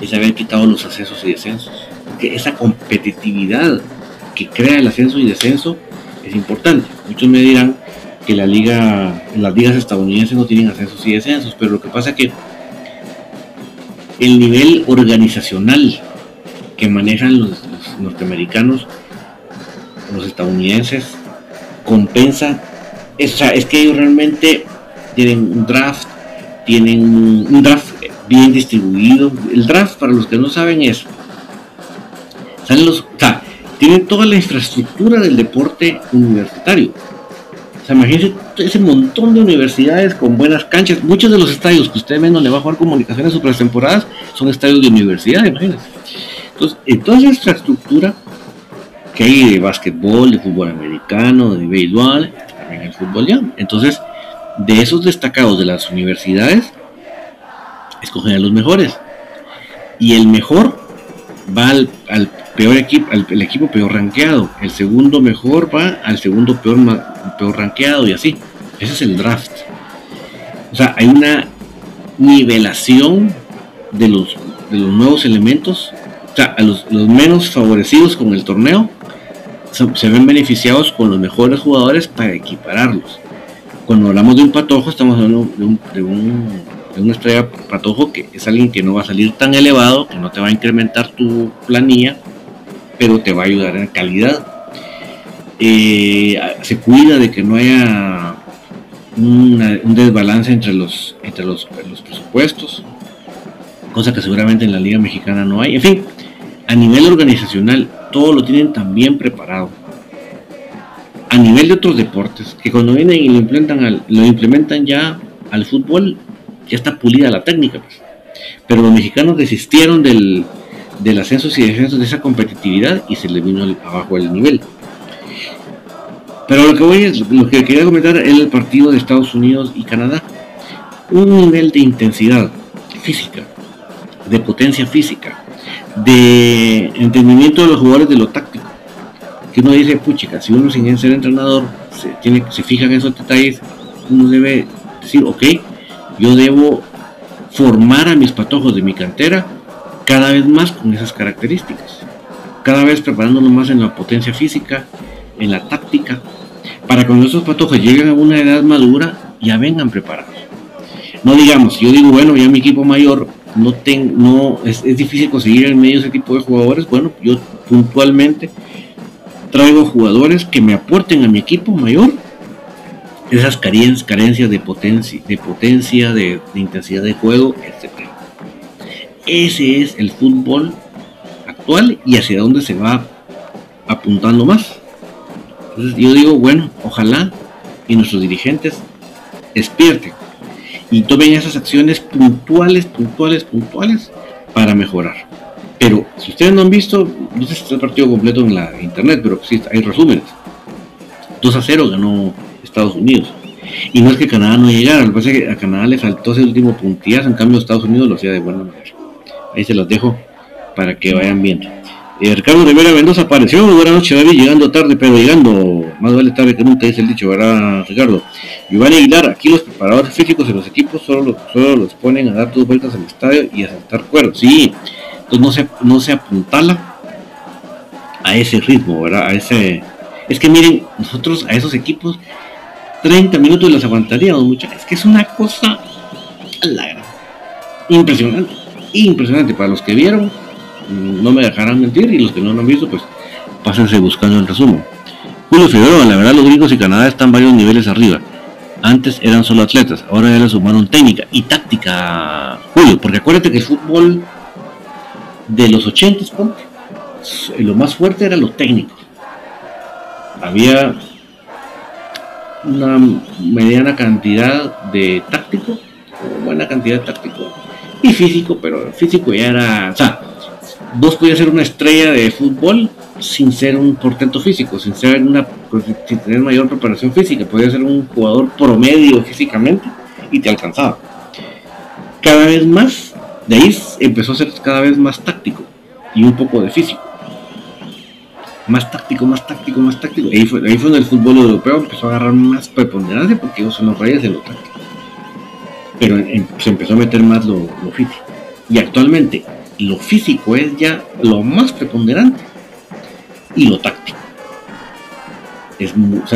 es haber quitado los ascensos y descensos. Porque esa competitividad que crea el ascenso y descenso es importante. Muchos me dirán que la liga, las ligas estadounidenses no tienen ascensos y descensos, pero lo que pasa es que el nivel organizacional que manejan los norteamericanos los estadounidenses compensa, es, o sea, es que ellos realmente tienen un draft, tienen un draft bien distribuido. El draft, para los que no saben, es, salen tienen toda la infraestructura del deporte universitario. O sea, imagínense ese montón de universidades con buenas canchas. Muchos de los estadios que ustedes ven donde va a jugar comunicaciones o temporadas son estadios de universidad, imagínense. Entonces, en toda esa infraestructura que hay de básquetbol, de fútbol americano, de béisbol, también el fútbol ya. Entonces, de esos destacados de las universidades, escogen a los mejores. Y el mejor va al, peor equipo, el equipo peor rankeado. El segundo mejor va al segundo peor, peor rankeado y así. Ese es el draft. O sea, hay una nivelación de los, de los nuevos elementos. O sea, a los, los menos favorecidos con el torneo se ven beneficiados con los mejores jugadores para equipararlos. Cuando hablamos de un patojo, estamos hablando de, un, de, un, de una estrella patojo que es alguien que no va a salir tan elevado, que no te va a incrementar tu planilla, pero te va a ayudar en calidad. Eh, se cuida de que no haya un desbalance entre los entre los, los presupuestos, cosa que seguramente en la Liga Mexicana no hay. En fin, a nivel organizacional todo lo tienen tan bien preparado. A nivel de otros deportes, que cuando vienen y lo implementan, lo implementan ya al fútbol, ya está pulida la técnica. Pues. Pero los mexicanos desistieron del, del ascenso y descenso de esa competitividad y se les vino abajo el nivel. Pero lo que voy es, lo que quería comentar es el partido de Estados Unidos y Canadá. Un nivel de intensidad física, de potencia física, de entendimiento de los jugadores de lo táctico. Que uno dice, puchica, si uno sin ser entrenador se, tiene, se fija en esos detalles, uno debe decir, ok, yo debo formar a mis patojos de mi cantera cada vez más con esas características. Cada vez preparándolos más en la potencia física, en la táctica, para que cuando esos patojos lleguen a una edad madura ya vengan preparados. No digamos, yo digo, bueno, ya mi equipo mayor no tengo, no, es, difícil conseguir en medio ese tipo de jugadores. Bueno, yo puntualmente traigo jugadores que me aporten a mi equipo mayor esas carencias, carencias de potencia, de potencia, de, intensidad de juego, etc. Ese es el fútbol actual y hacia dónde se va apuntando más. Entonces yo digo, bueno, ojalá y nuestros dirigentes despierten y tomen esas acciones puntuales, puntuales, puntuales para mejorar. Pero si ustedes no han visto, no sé si está el partido completo en la internet, pero sí hay resúmenes. 2 a 0 ganó Estados Unidos. Y no es que Canadá no llegara, lo que pasa es que a Canadá le faltó ese último puntillazo, en cambio Estados Unidos lo hacía de buena manera. Ahí se los dejo para que vayan viendo. Eh, Ricardo Rivera Mendoza apareció, buenas noches David, llegando tarde, pero llegando, más vale tarde que nunca, dice el dicho, ¿verdad Ricardo? Giovanni Aguilar, aquí los preparadores físicos de los equipos solo, solo los ponen a dar dos vueltas al estadio y a saltar cuerdos. Sí, entonces no se, no se apuntala a ese ritmo, ¿verdad? A ese... Es que miren, nosotros a esos equipos 30 minutos los aguantaríamos, muchachos. Es que es una cosa impresionante, impresionante. Para los que vieron, no me dejarán mentir, y los que no lo han visto, pues pásense buscando el resumen. Julio Figueroa, la verdad los gringos y Canadá están varios niveles arriba. Antes eran solo atletas, ahora ya les sumaron técnica y táctica, Julio, porque acuérdate que el fútbol de los 80, lo más fuerte era lo técnico. Había una mediana cantidad de táctico, buena cantidad de táctico físico, pero físico ya era, o sea, vos podías ser una estrella de fútbol sin ser un portento físico, sin ser una, pues, sin tener mayor preparación física, podías ser un jugador promedio físicamente y te alcanzaba. Cada vez más, de ahí empezó a ser cada vez más táctico y un poco de físico más táctico, más táctico, más táctico. Ahí fue, ahí fue donde el fútbol europeo empezó a agarrar más preponderancia porque ellos son los reyes de lo táctico. Pero se empezó a meter más lo, físico. Y actualmente lo físico es ya lo más preponderante y lo táctico. Es, o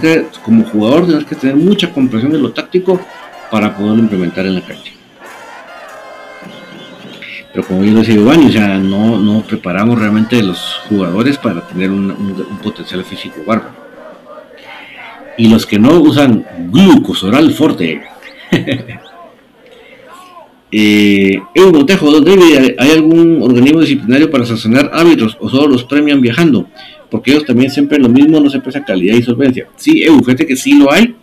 que, como jugador, tienes que tener mucha comprensión de lo táctico para poderlo implementar en la cancha. Pero como yo decía Giovanni, o sea, no, no preparamos realmente los jugadores para tener un, potencial físico bárbaro. Y los que no usan glucosoral forte. eh, Evo Montejo, ¿hay algún organismo disciplinario para sancionar árbitros o solo los premian viajando? Porque ellos también siempre lo mismo, no se pesa calidad y solvencia. Sí, Evo, fíjate que sí lo hay.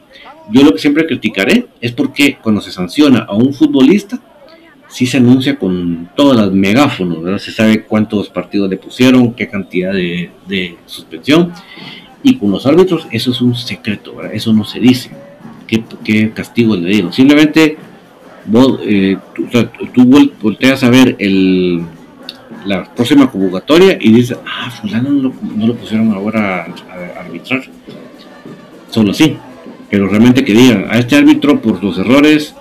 Yo lo que siempre criticaré es porque cuando se sanciona a un futbolista, sí se anuncia con todas las megáfonos, ¿verdad? Se sabe cuántos partidos le pusieron, qué cantidad de, suspensión. Y con los árbitros eso es un secreto. Eso no se dice. ¿Qué, castigo le dieron? Simplemente eh, tú, volteas a ver el, la próxima convocatoria y dices, ah, fulano no lo, pusieron ahora a, arbitrar. Solo así. Pero realmente que digan, a este árbitro por los errores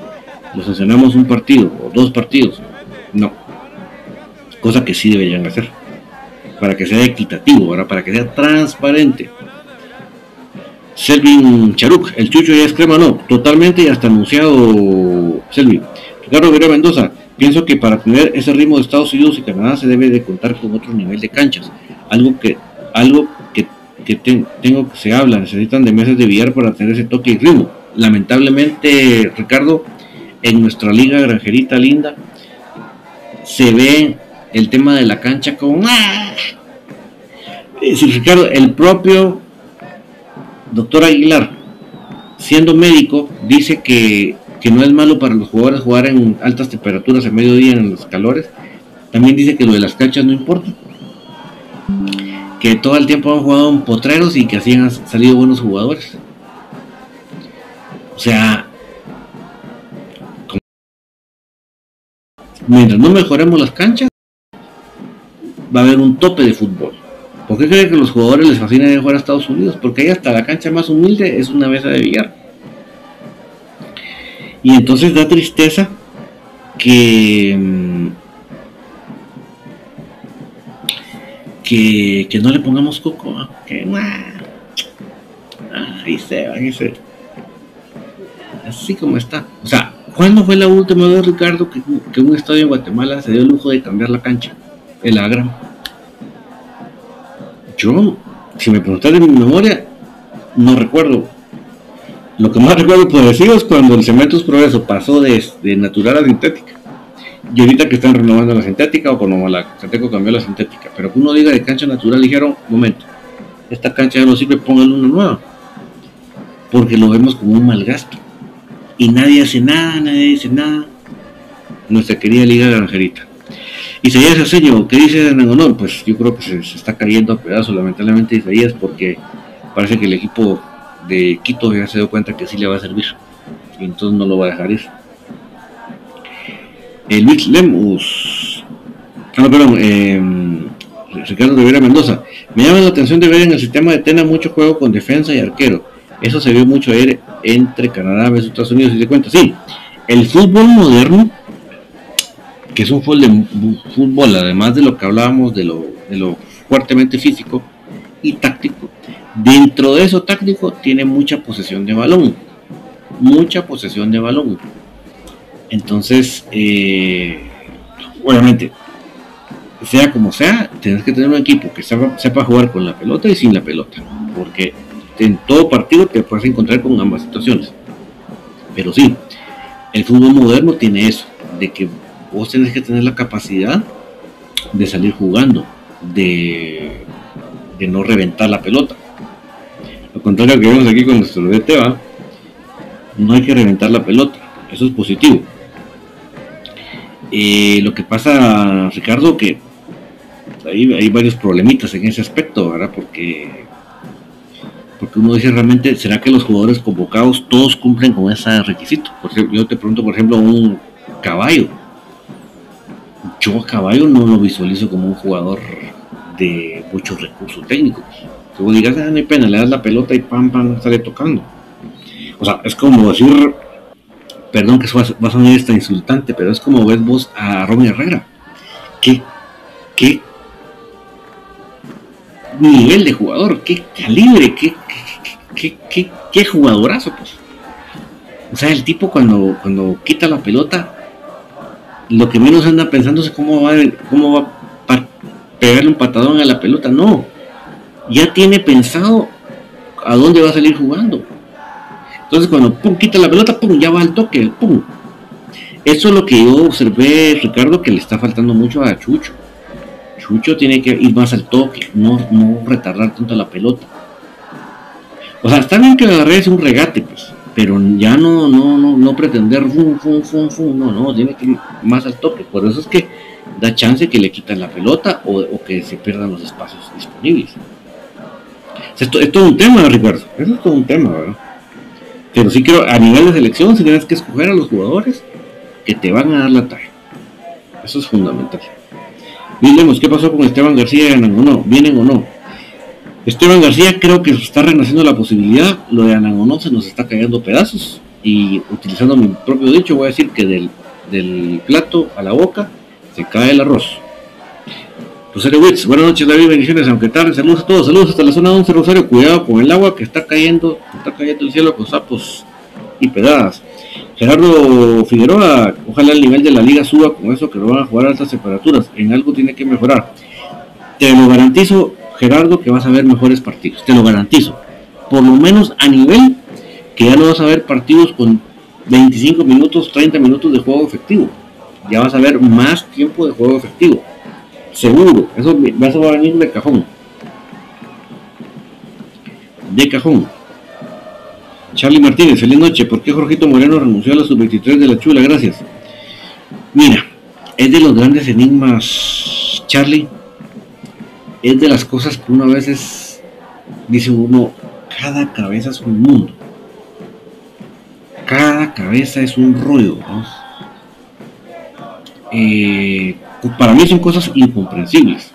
lo sancionamos un partido o dos partidos. No. Cosa que sí deberían hacer. Para que sea equitativo, ¿verdad? para que sea transparente. Selvin Charuk, el chucho ya es crema, no, totalmente y hasta anunciado Selvin. Ricardo Vera Mendoza, pienso que para tener ese ritmo de Estados Unidos y Canadá se debe de contar con otro nivel de canchas. Algo que, algo que, que tengo que se habla, necesitan de meses de billar para tener ese toque y ritmo. Lamentablemente, Ricardo, en nuestra liga granjerita linda, se ve el tema de la cancha como... ¡ah! Ricardo, el propio doctor Aguilar, siendo médico, dice que, que no es malo para los jugadores jugar en altas temperaturas a mediodía en los calores. También dice que lo de las canchas no importa. Que todo el tiempo han jugado en potreros y que así han salido buenos jugadores. O sea, mientras no mejoremos las canchas, va a haber un tope de fútbol. ¿Por qué creen que los jugadores les fascina ir jugar a Estados Unidos? Porque ahí hasta la cancha más humilde es una mesa de billar. Y entonces da tristeza que, mm, que, no le pongamos coco. Que, ahí se ahí se. Así como está. O sea, ¿Cuándo fue la última vez, Ricardo, que, un estadio en Guatemala se dio el lujo de cambiar la cancha? El Agram. Yo, si me preguntas de mi memoria, no recuerdo. Lo que más recuerdo por decir es cuando el Cementos Progreso pasó de, natural a sintética. Y ahorita que están renovando la sintética o cuando la Cateco cambió la sintética. Pero que uno diga de cancha natural, dijeron, momento, esta cancha ya no sirve, pónganle una nueva. Porque lo vemos como un mal gasto y nadie hace nada, nadie dice nada. Nuestra querida Liga Granjerita. Isaías Aseño, ¿qué dice en honor? Pues yo creo que se, está cayendo a pedazos, lamentablemente, Isaías, porque parece que el equipo de Quito ya se dio cuenta que sí le va a servir. Y entonces no lo va a dejar ir. Eh, Luis Lemus. Ah, perdón. Eh, Ricardo Rivera Mendoza. Me llama la atención de ver en el sistema de Tena mucho juego con defensa y arquero. Eso se vio mucho ayer entre Canadá y Estados Unidos y se cuenta. Sí, el fútbol moderno que es un fútbol, además de lo que hablábamos de lo, de lo fuertemente físico y táctico, dentro de eso táctico tiene mucha posesión de balón, mucha posesión de balón. Entonces, eh, obviamente, sea como sea, tienes que tener un equipo que sepa, jugar con la pelota y sin la pelota, porque en todo partido te puedes encontrar con ambas situaciones. Pero sí, el fútbol moderno tiene eso, de que vos tenés que tener la capacidad de salir jugando, de, de no reventar la pelota. Lo contrario que vemos aquí con nuestro DT, no hay que reventar la pelota, eso es positivo. Eh, lo que pasa, Ricardo, que hay, hay varios problemitas en ese aspecto, ¿verdad? Porque porque uno dice realmente, ¿será que los jugadores convocados todos cumplen con ese requisito? Por ejemplo, yo te pregunto, por ejemplo, un caballo. Yo a caballo no lo visualizo como un jugador de muchos recursos técnicos. Que vos digas, ah, no hay pena, le das la pelota y pam, pam, sale tocando. O sea, es como decir, perdón que eso va, a sonar esta insultante, pero es como ves vos a Ron Herrera. ¿Qué, qué nivel de jugador, qué calibre, qué, qué, qué, jugadorazo, pues. O sea, el tipo cuando, cuando quita la pelota, lo que menos anda pensando es cómo va, cómo va a pegarle un patadón a la pelota. No, ya tiene pensado a dónde va a salir jugando. Entonces cuando pum, quita la pelota, pum, ya va al toque, pum. Eso es lo que yo observé, Ricardo, que le está faltando mucho a Chucho. Chucho tiene que ir más al toque, no, no retardar tanto la pelota. O sea, está bien que agarre un regate, pues, pero ya no, no, no, no pretender fum, fum, fum, fum, no, no, tiene que ir más al toque. Por eso es que da chance que le quitan la pelota o, que se pierdan los espacios disponibles. Esto es todo un tema, Ricardo. Eso es todo un tema, ¿verdad? Pero sí creo, a nivel de selección, si tienes que escoger a los jugadores que te van a dar la talla. Eso es fundamental. Miremos qué pasó con Esteban García y Anangonó, ¿vienen o no? Esteban García creo que está renaciendo la posibilidad, lo de Anangonó se nos está cayendo pedazos y utilizando mi propio dicho voy a decir que del, del plato a la boca se cae el arroz. Rosario Witz, buenas noches David, bendiciones, aunque tarde, saludos a todos, saludos hasta la zona 11 Rosario, cuidado con el agua que está cayendo, está cayendo el cielo con sapos y pedadas. Gerardo Figueroa, ojalá el nivel de la liga suba con eso que lo van a jugar a altas temperaturas. En algo tiene que mejorar. Te lo garantizo, Gerardo, que vas a ver mejores partidos. Te lo garantizo. Por lo menos a nivel que ya no vas a ver partidos con 25 minutos, 30 minutos de juego efectivo. Ya vas a ver más tiempo de juego efectivo. Seguro. Eso, eso va a venir de cajón. De cajón. Charlie Martínez, feliz noche. ¿Por qué Jorgito Moreno renunció a la sub-23 de la Chula? Gracias. Mira, es de los grandes enigmas, Charlie. Es de las cosas que uno a veces dice uno, cada cabeza es un mundo. Cada cabeza es un rollo. Eh, para mí son cosas incomprensibles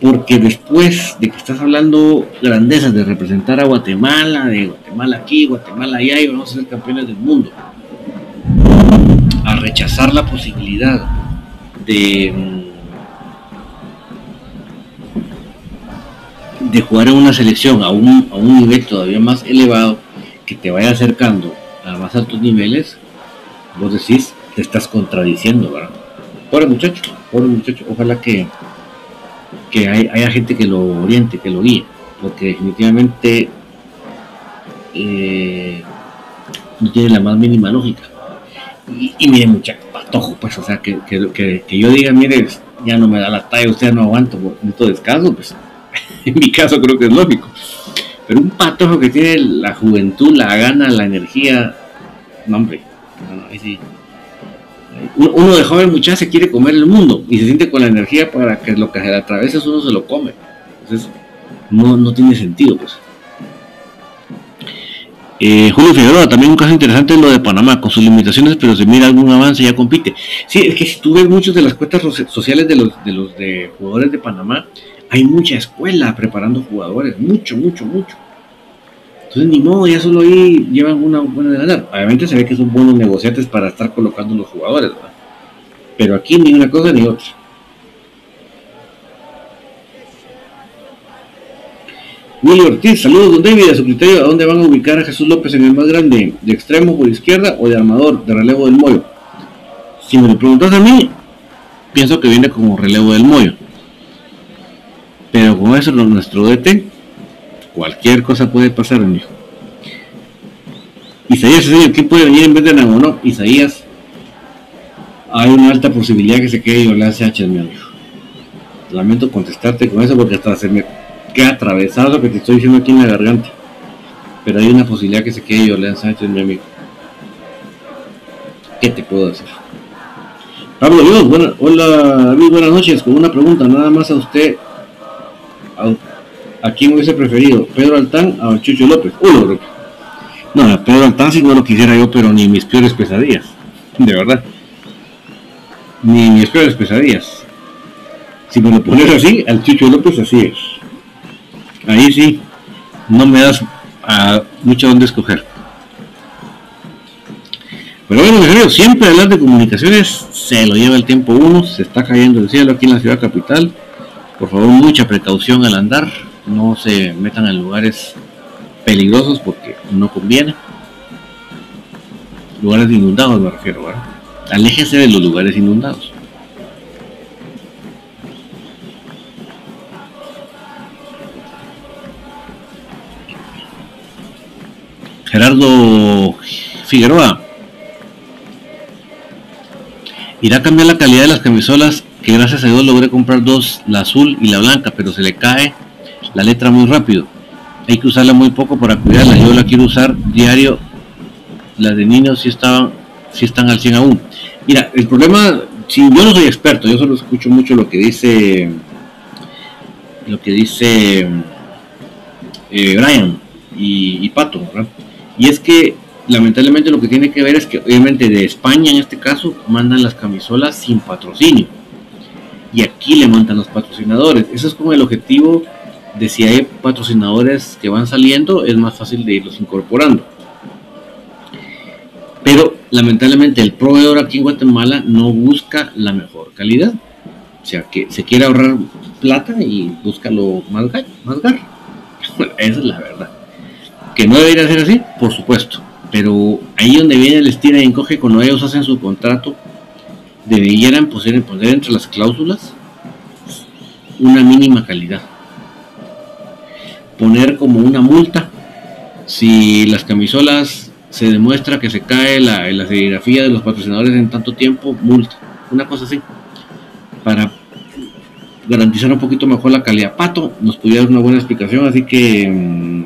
porque después de que estás hablando grandezas de representar a Guatemala, de Guatemala aquí, Guatemala allá, y vamos a ser campeones del mundo, a rechazar la posibilidad de, de jugar en una selección a un, a un nivel todavía más elevado, que te vaya acercando a más altos niveles, vos decís, te estás contradiciendo, ¿verdad? Pobre muchacho, pobre muchacho, ojalá que que haya gente que lo oriente, que lo guíe, porque definitivamente eh, no tiene la más mínima lógica. Y, mire, muchacho, patojo, pues, o sea, que, que, que, yo diga, mire, ya no me da la talla, usted no aguanto todo descanso, pues, en mi caso creo que es lógico. Pero un patojo que tiene la juventud, la gana, la energía, no, hombre, no, ahí sí uno de joven muchacho se quiere comer el mundo y se siente con la energía para que lo que se le atraviesa uno se lo come. Entonces, no, no tiene sentido, pues. Eh, Julio Figueroa, también un caso interesante es lo de Panamá, con sus limitaciones, pero se mira algún avance ya compite. Sí, es que si tú ves muchos de las cuentas sociales de los, de los de jugadores de Panamá, hay mucha escuela preparando jugadores, mucho, mucho, mucho. Entonces, ni modo, ya solo ahí llevan una buena de ganar. Obviamente se ve que son buenos negociantes para estar colocando los jugadores, Pero aquí ni una cosa ni otra. Willy Ortiz, saludos don David, a su criterio, ¿a dónde van a ubicar a Jesús López en el más grande? ¿De extremo por izquierda o de armador, de relevo del Moyo? Si me lo preguntas a mí, pienso que viene como relevo del Moyo. Pero con eso nuestro DT, cualquier cosa puede pasar, amigo. Isaías, señor, ¿quién puede venir en vez de Nago? No, Isaías, hay una alta posibilidad que se quede Yolanda CH, mi amigo. Lamento contestarte con eso porque hasta se me queda atravesado lo que te estoy diciendo aquí en la garganta. Pero hay una posibilidad que se quede Yolanda Sánchez, mi amigo. ¿Qué te puedo decir? Pablo Dios, buena, hola David, buenas noches. Con una pregunta, nada más a usted. ¿A, quién hubiese preferido? ¿Pedro Altán o Chucho López? Uno, No, a Pedro Altán si no lo quisiera yo, pero ni mis peores pesadillas. De verdad ni mis peores pesadillas. Si me lo pones así, al Chucho López así es. Ahí sí, no me das a mucho donde escoger. Pero bueno, siempre hablar de comunicaciones se lo lleva el tiempo uno, se está cayendo el cielo aquí en la ciudad capital. Por favor, mucha precaución al andar, no se metan en lugares peligrosos porque no conviene. Lugares inundados me refiero, ¿verdad? Aléjese de los lugares inundados. Gerardo Figueroa. Irá a cambiar la calidad de las camisolas que gracias a Dios logré comprar dos, la azul y la blanca, pero se le cae la letra muy rápido. Hay que usarla muy poco para cuidarla. Yo la quiero usar diario. Las de niños sí estaban, sí están al 100 aún. Mira, el problema, si yo no soy experto, yo solo escucho mucho lo que dice lo que dice eh, Brian y, Pato, ¿verdad? Y es que lamentablemente lo que tiene que ver es que obviamente de España en este caso mandan las camisolas sin patrocinio y aquí le mandan los patrocinadores. Eso es como el objetivo de si hay patrocinadores que van saliendo, es más fácil de irlos incorporando. Pero lamentablemente el proveedor aquí en Guatemala no busca la mejor calidad. O sea, que se quiere ahorrar plata y busca lo más, gar, más gar. Esa es la verdad. Que no debería ser así, por supuesto. Pero ahí donde viene el estira y encoge, cuando ellos hacen su contrato, deberían poner, entre las cláusulas una mínima calidad. Poner como una multa si las camisolas se demuestra que se cae la, la serigrafía de los patrocinadores en tanto tiempo, multa. Una cosa así. Para garantizar un poquito mejor la calidad. Pato nos pudiera dar una buena explicación, así que mm,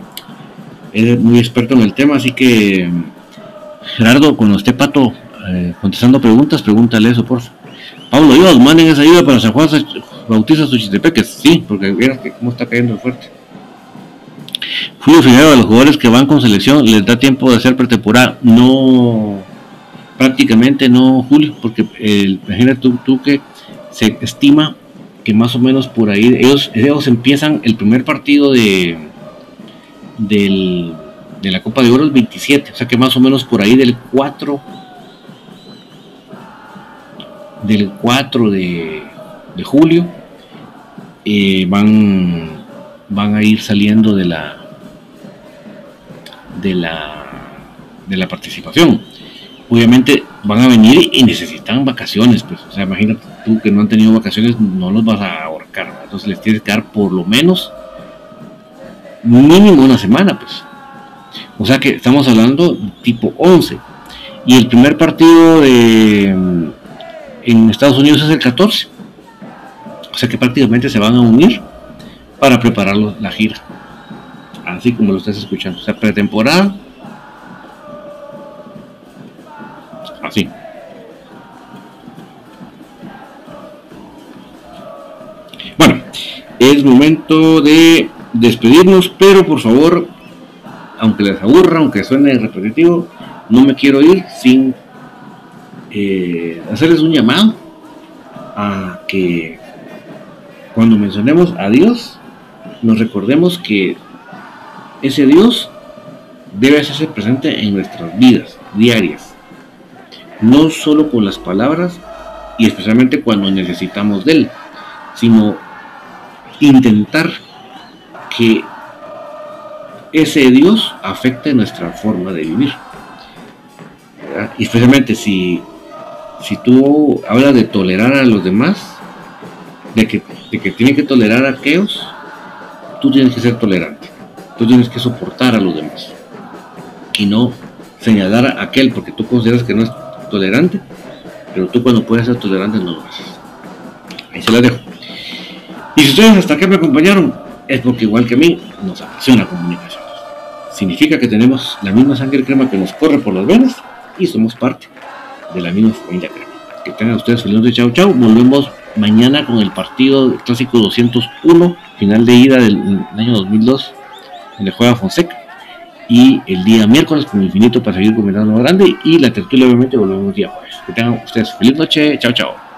es muy experto en el tema, así que Gerardo, cuando esté Pato eh, contestando preguntas, pregúntale eso, por favor. Pablo, Dios, manden esa ayuda para San Juan Bautista Suchitepeques. Sí, porque vieron que cómo está cayendo fuerte. Julio Figueroa, los jugadores que van con selección les da tiempo de hacer pretemporada. No, prácticamente no, Julio, porque el, imagínate tú, tú, que se estima que más o menos por ahí, ellos, ellos empiezan el primer partido de, del, de la Copa de Oro el 27, o sea que más o menos por ahí del 4 del 4 de, julio eh, van van a ir saliendo de la de la de la participación. Obviamente van a venir y necesitan vacaciones, pues, o sea, imagínate tú que no han tenido vacaciones, no los vas a ahorcar, entonces les tienes que dar por lo menos mínimo una semana, pues. O sea que estamos hablando tipo 11. Y el primer partido de, en Estados Unidos es el 14. O sea que prácticamente se van a unir para preparar la gira. Así como lo estás escuchando. O sea, pretemporada. Así. Bueno, es momento de despedirnos, pero por favor, aunque les aburra, aunque suene repetitivo, no me quiero ir sin eh, hacerles un llamado a que cuando mencionemos a Dios, nos recordemos que ese Dios debe hacerse presente en nuestras vidas diarias, no solo con las palabras, y especialmente cuando necesitamos de Él, sino intentar que ese Dios afecte nuestra forma de vivir. Especialmente si, si tú hablas de tolerar a los demás, de que, de que tienen que tolerar a aquellos, tú tienes que ser tolerante. Tú tienes que soportar a los demás. Y no señalar a aquel porque tú consideras que no es tolerante, pero tú cuando puedes ser tolerante no lo haces. Ahí se la dejo. Y si ustedes hasta acá me acompañaron, es porque igual que a mí nos apasiona comunicación. Significa que tenemos la misma sangre crema que nos corre por las venas y somos parte de la misma familia crema. Que tengan ustedes feliz noche, chau chau. Volvemos mañana con el partido clásico 201, final de ida del año 2002, en el juega Fonseca. Y el día miércoles con Infinito para seguir comentando grande. Y la tertulia, obviamente, volvemos día jueves. Que tengan ustedes feliz noche. Chao, chao.